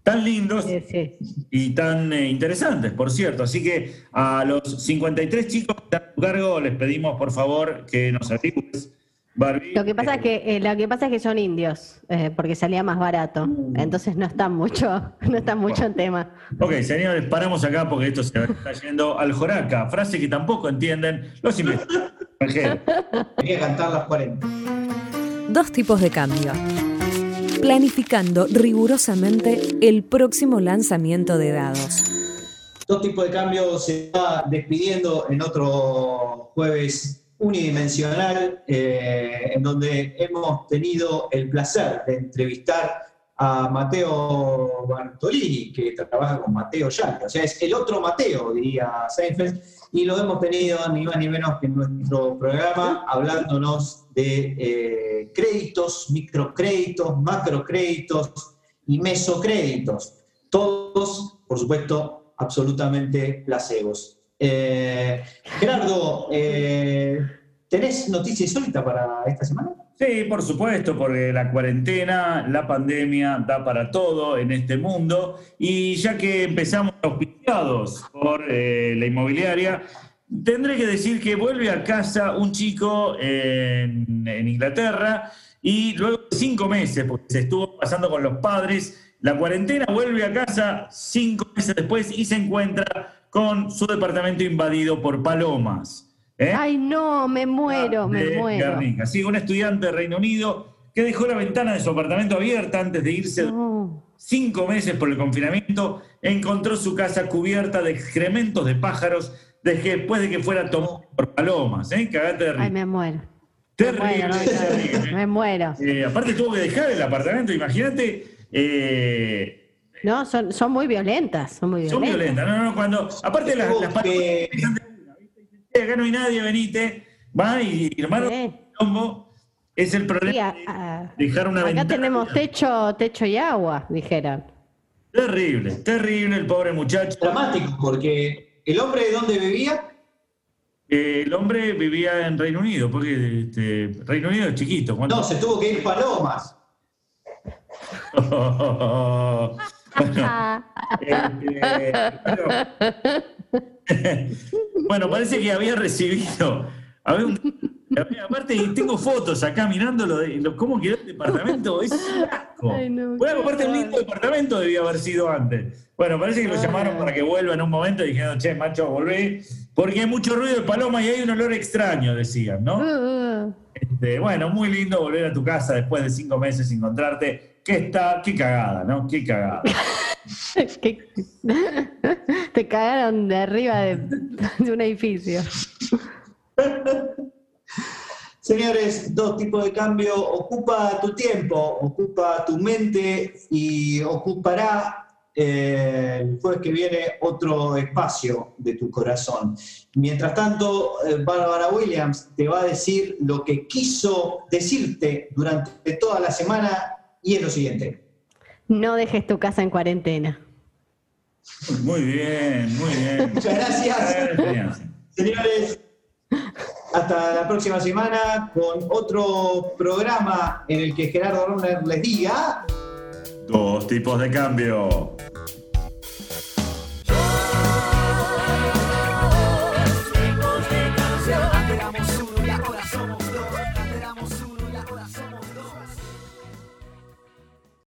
tan lindos sí, sí. y tan eh, interesantes, por cierto. Así que a los 53 chicos que están a tu cargo les pedimos, por favor, que nos averigües, Barbie. Lo que pasa es que eh, lo que pasa es que son indios, eh, porque salía más barato. Entonces no están mucho, [LAUGHS] no están mucho en tema. Ok, señores, paramos acá porque esto se está yendo al joraca, frase que tampoco entienden los [LAUGHS] investigadores extranjeros. Quería cantar las 40. Dos tipos de cambio. Planificando rigurosamente el próximo lanzamiento de dados. Dos tipos de cambio se va despidiendo en otro jueves unidimensional, eh, en donde hemos tenido el placer de entrevistar a Mateo Bartolini, que trabaja con Mateo Yalta. O sea, es el otro Mateo, diría Seinfeld, y lo hemos tenido ni más ni menos que en nuestro programa, hablándonos de eh, créditos, microcréditos, macrocréditos y mesocréditos. Todos, por supuesto, absolutamente placebos. Eh, Gerardo, eh, ¿tenés noticia insólita para esta semana? Sí, por supuesto, porque la cuarentena, la pandemia da para todo en este mundo. Y ya que empezamos auspiciados por eh, la inmobiliaria, tendré que decir que vuelve a casa un chico en, en Inglaterra y luego de cinco meses, porque se estuvo pasando con los padres, la cuarentena vuelve a casa cinco meses después y se encuentra con su departamento invadido por palomas. ¿Eh? Ay, no, me muero, me muero. Guernica. Sí, un estudiante de Reino Unido que dejó la ventana de su apartamento abierta antes de irse No. cinco meses por el confinamiento, encontró su casa cubierta de excrementos de pájaros después de que fuera tomado por palomas. ¿eh? Cagate de Ay, me muero. Me Terrible, muero, no, terrible. me muero. Eh, aparte tuvo que dejar el apartamento, imagínate. eh, No, son, son muy violentas, son muy son violentas. violentas, no, no, no, cuando, aparte las, las Que- "Eh, acá no hay nadie, venite. Va y, y hermano, Sí. es el Sí, problema a- a- de dejar una acá ventana. tenemos techo, techo y agua, dijeron. Terrible, terrible el pobre muchacho. Dramático, porque el hombre de dónde vivía, Eh, el hombre vivía en Reino Unido, porque este, Reino Unido es chiquito. ¿cuánto? no, se tuvo que ir palomas. [LAUGHS] bueno, [LAUGHS] este, bueno, [LAUGHS] bueno, parece que había recibido. había un- había- aparte, tengo fotos acá mirándolo de lo, cómo quedó el departamento. Es un asco. Ay, no, bueno, aparte, un lindo departamento debía haber sido antes. Bueno, parece que lo Ah. llamaron para que vuelva en un momento diciendo, che, macho, volví. Porque hay mucho ruido de paloma y hay un olor extraño, decían, ¿no? Uh, Este, bueno, muy lindo volver a tu casa después de cinco meses sin encontrarte. ¿Qué está? Qué cagada, ¿no? Qué cagada. [LAUGHS] que- Te cagaron de arriba de, de un edificio. [LAUGHS] Señores, dos tipos de cambio. Ocupa tu tiempo, ocupa tu mente y ocupará eh, el jueves que viene otro espacio de tu corazón. Mientras tanto, eh, Bárbara Williams te va a decir lo que quiso decirte durante toda la semana y es lo siguiente. No dejes tu casa en cuarentena. Muy bien, muy bien. [LAUGHS] Muchas gracias. Gracias. Señores, hasta la próxima semana con otro programa en el que Gerardo Runner les diga... Dos tipos de cambio.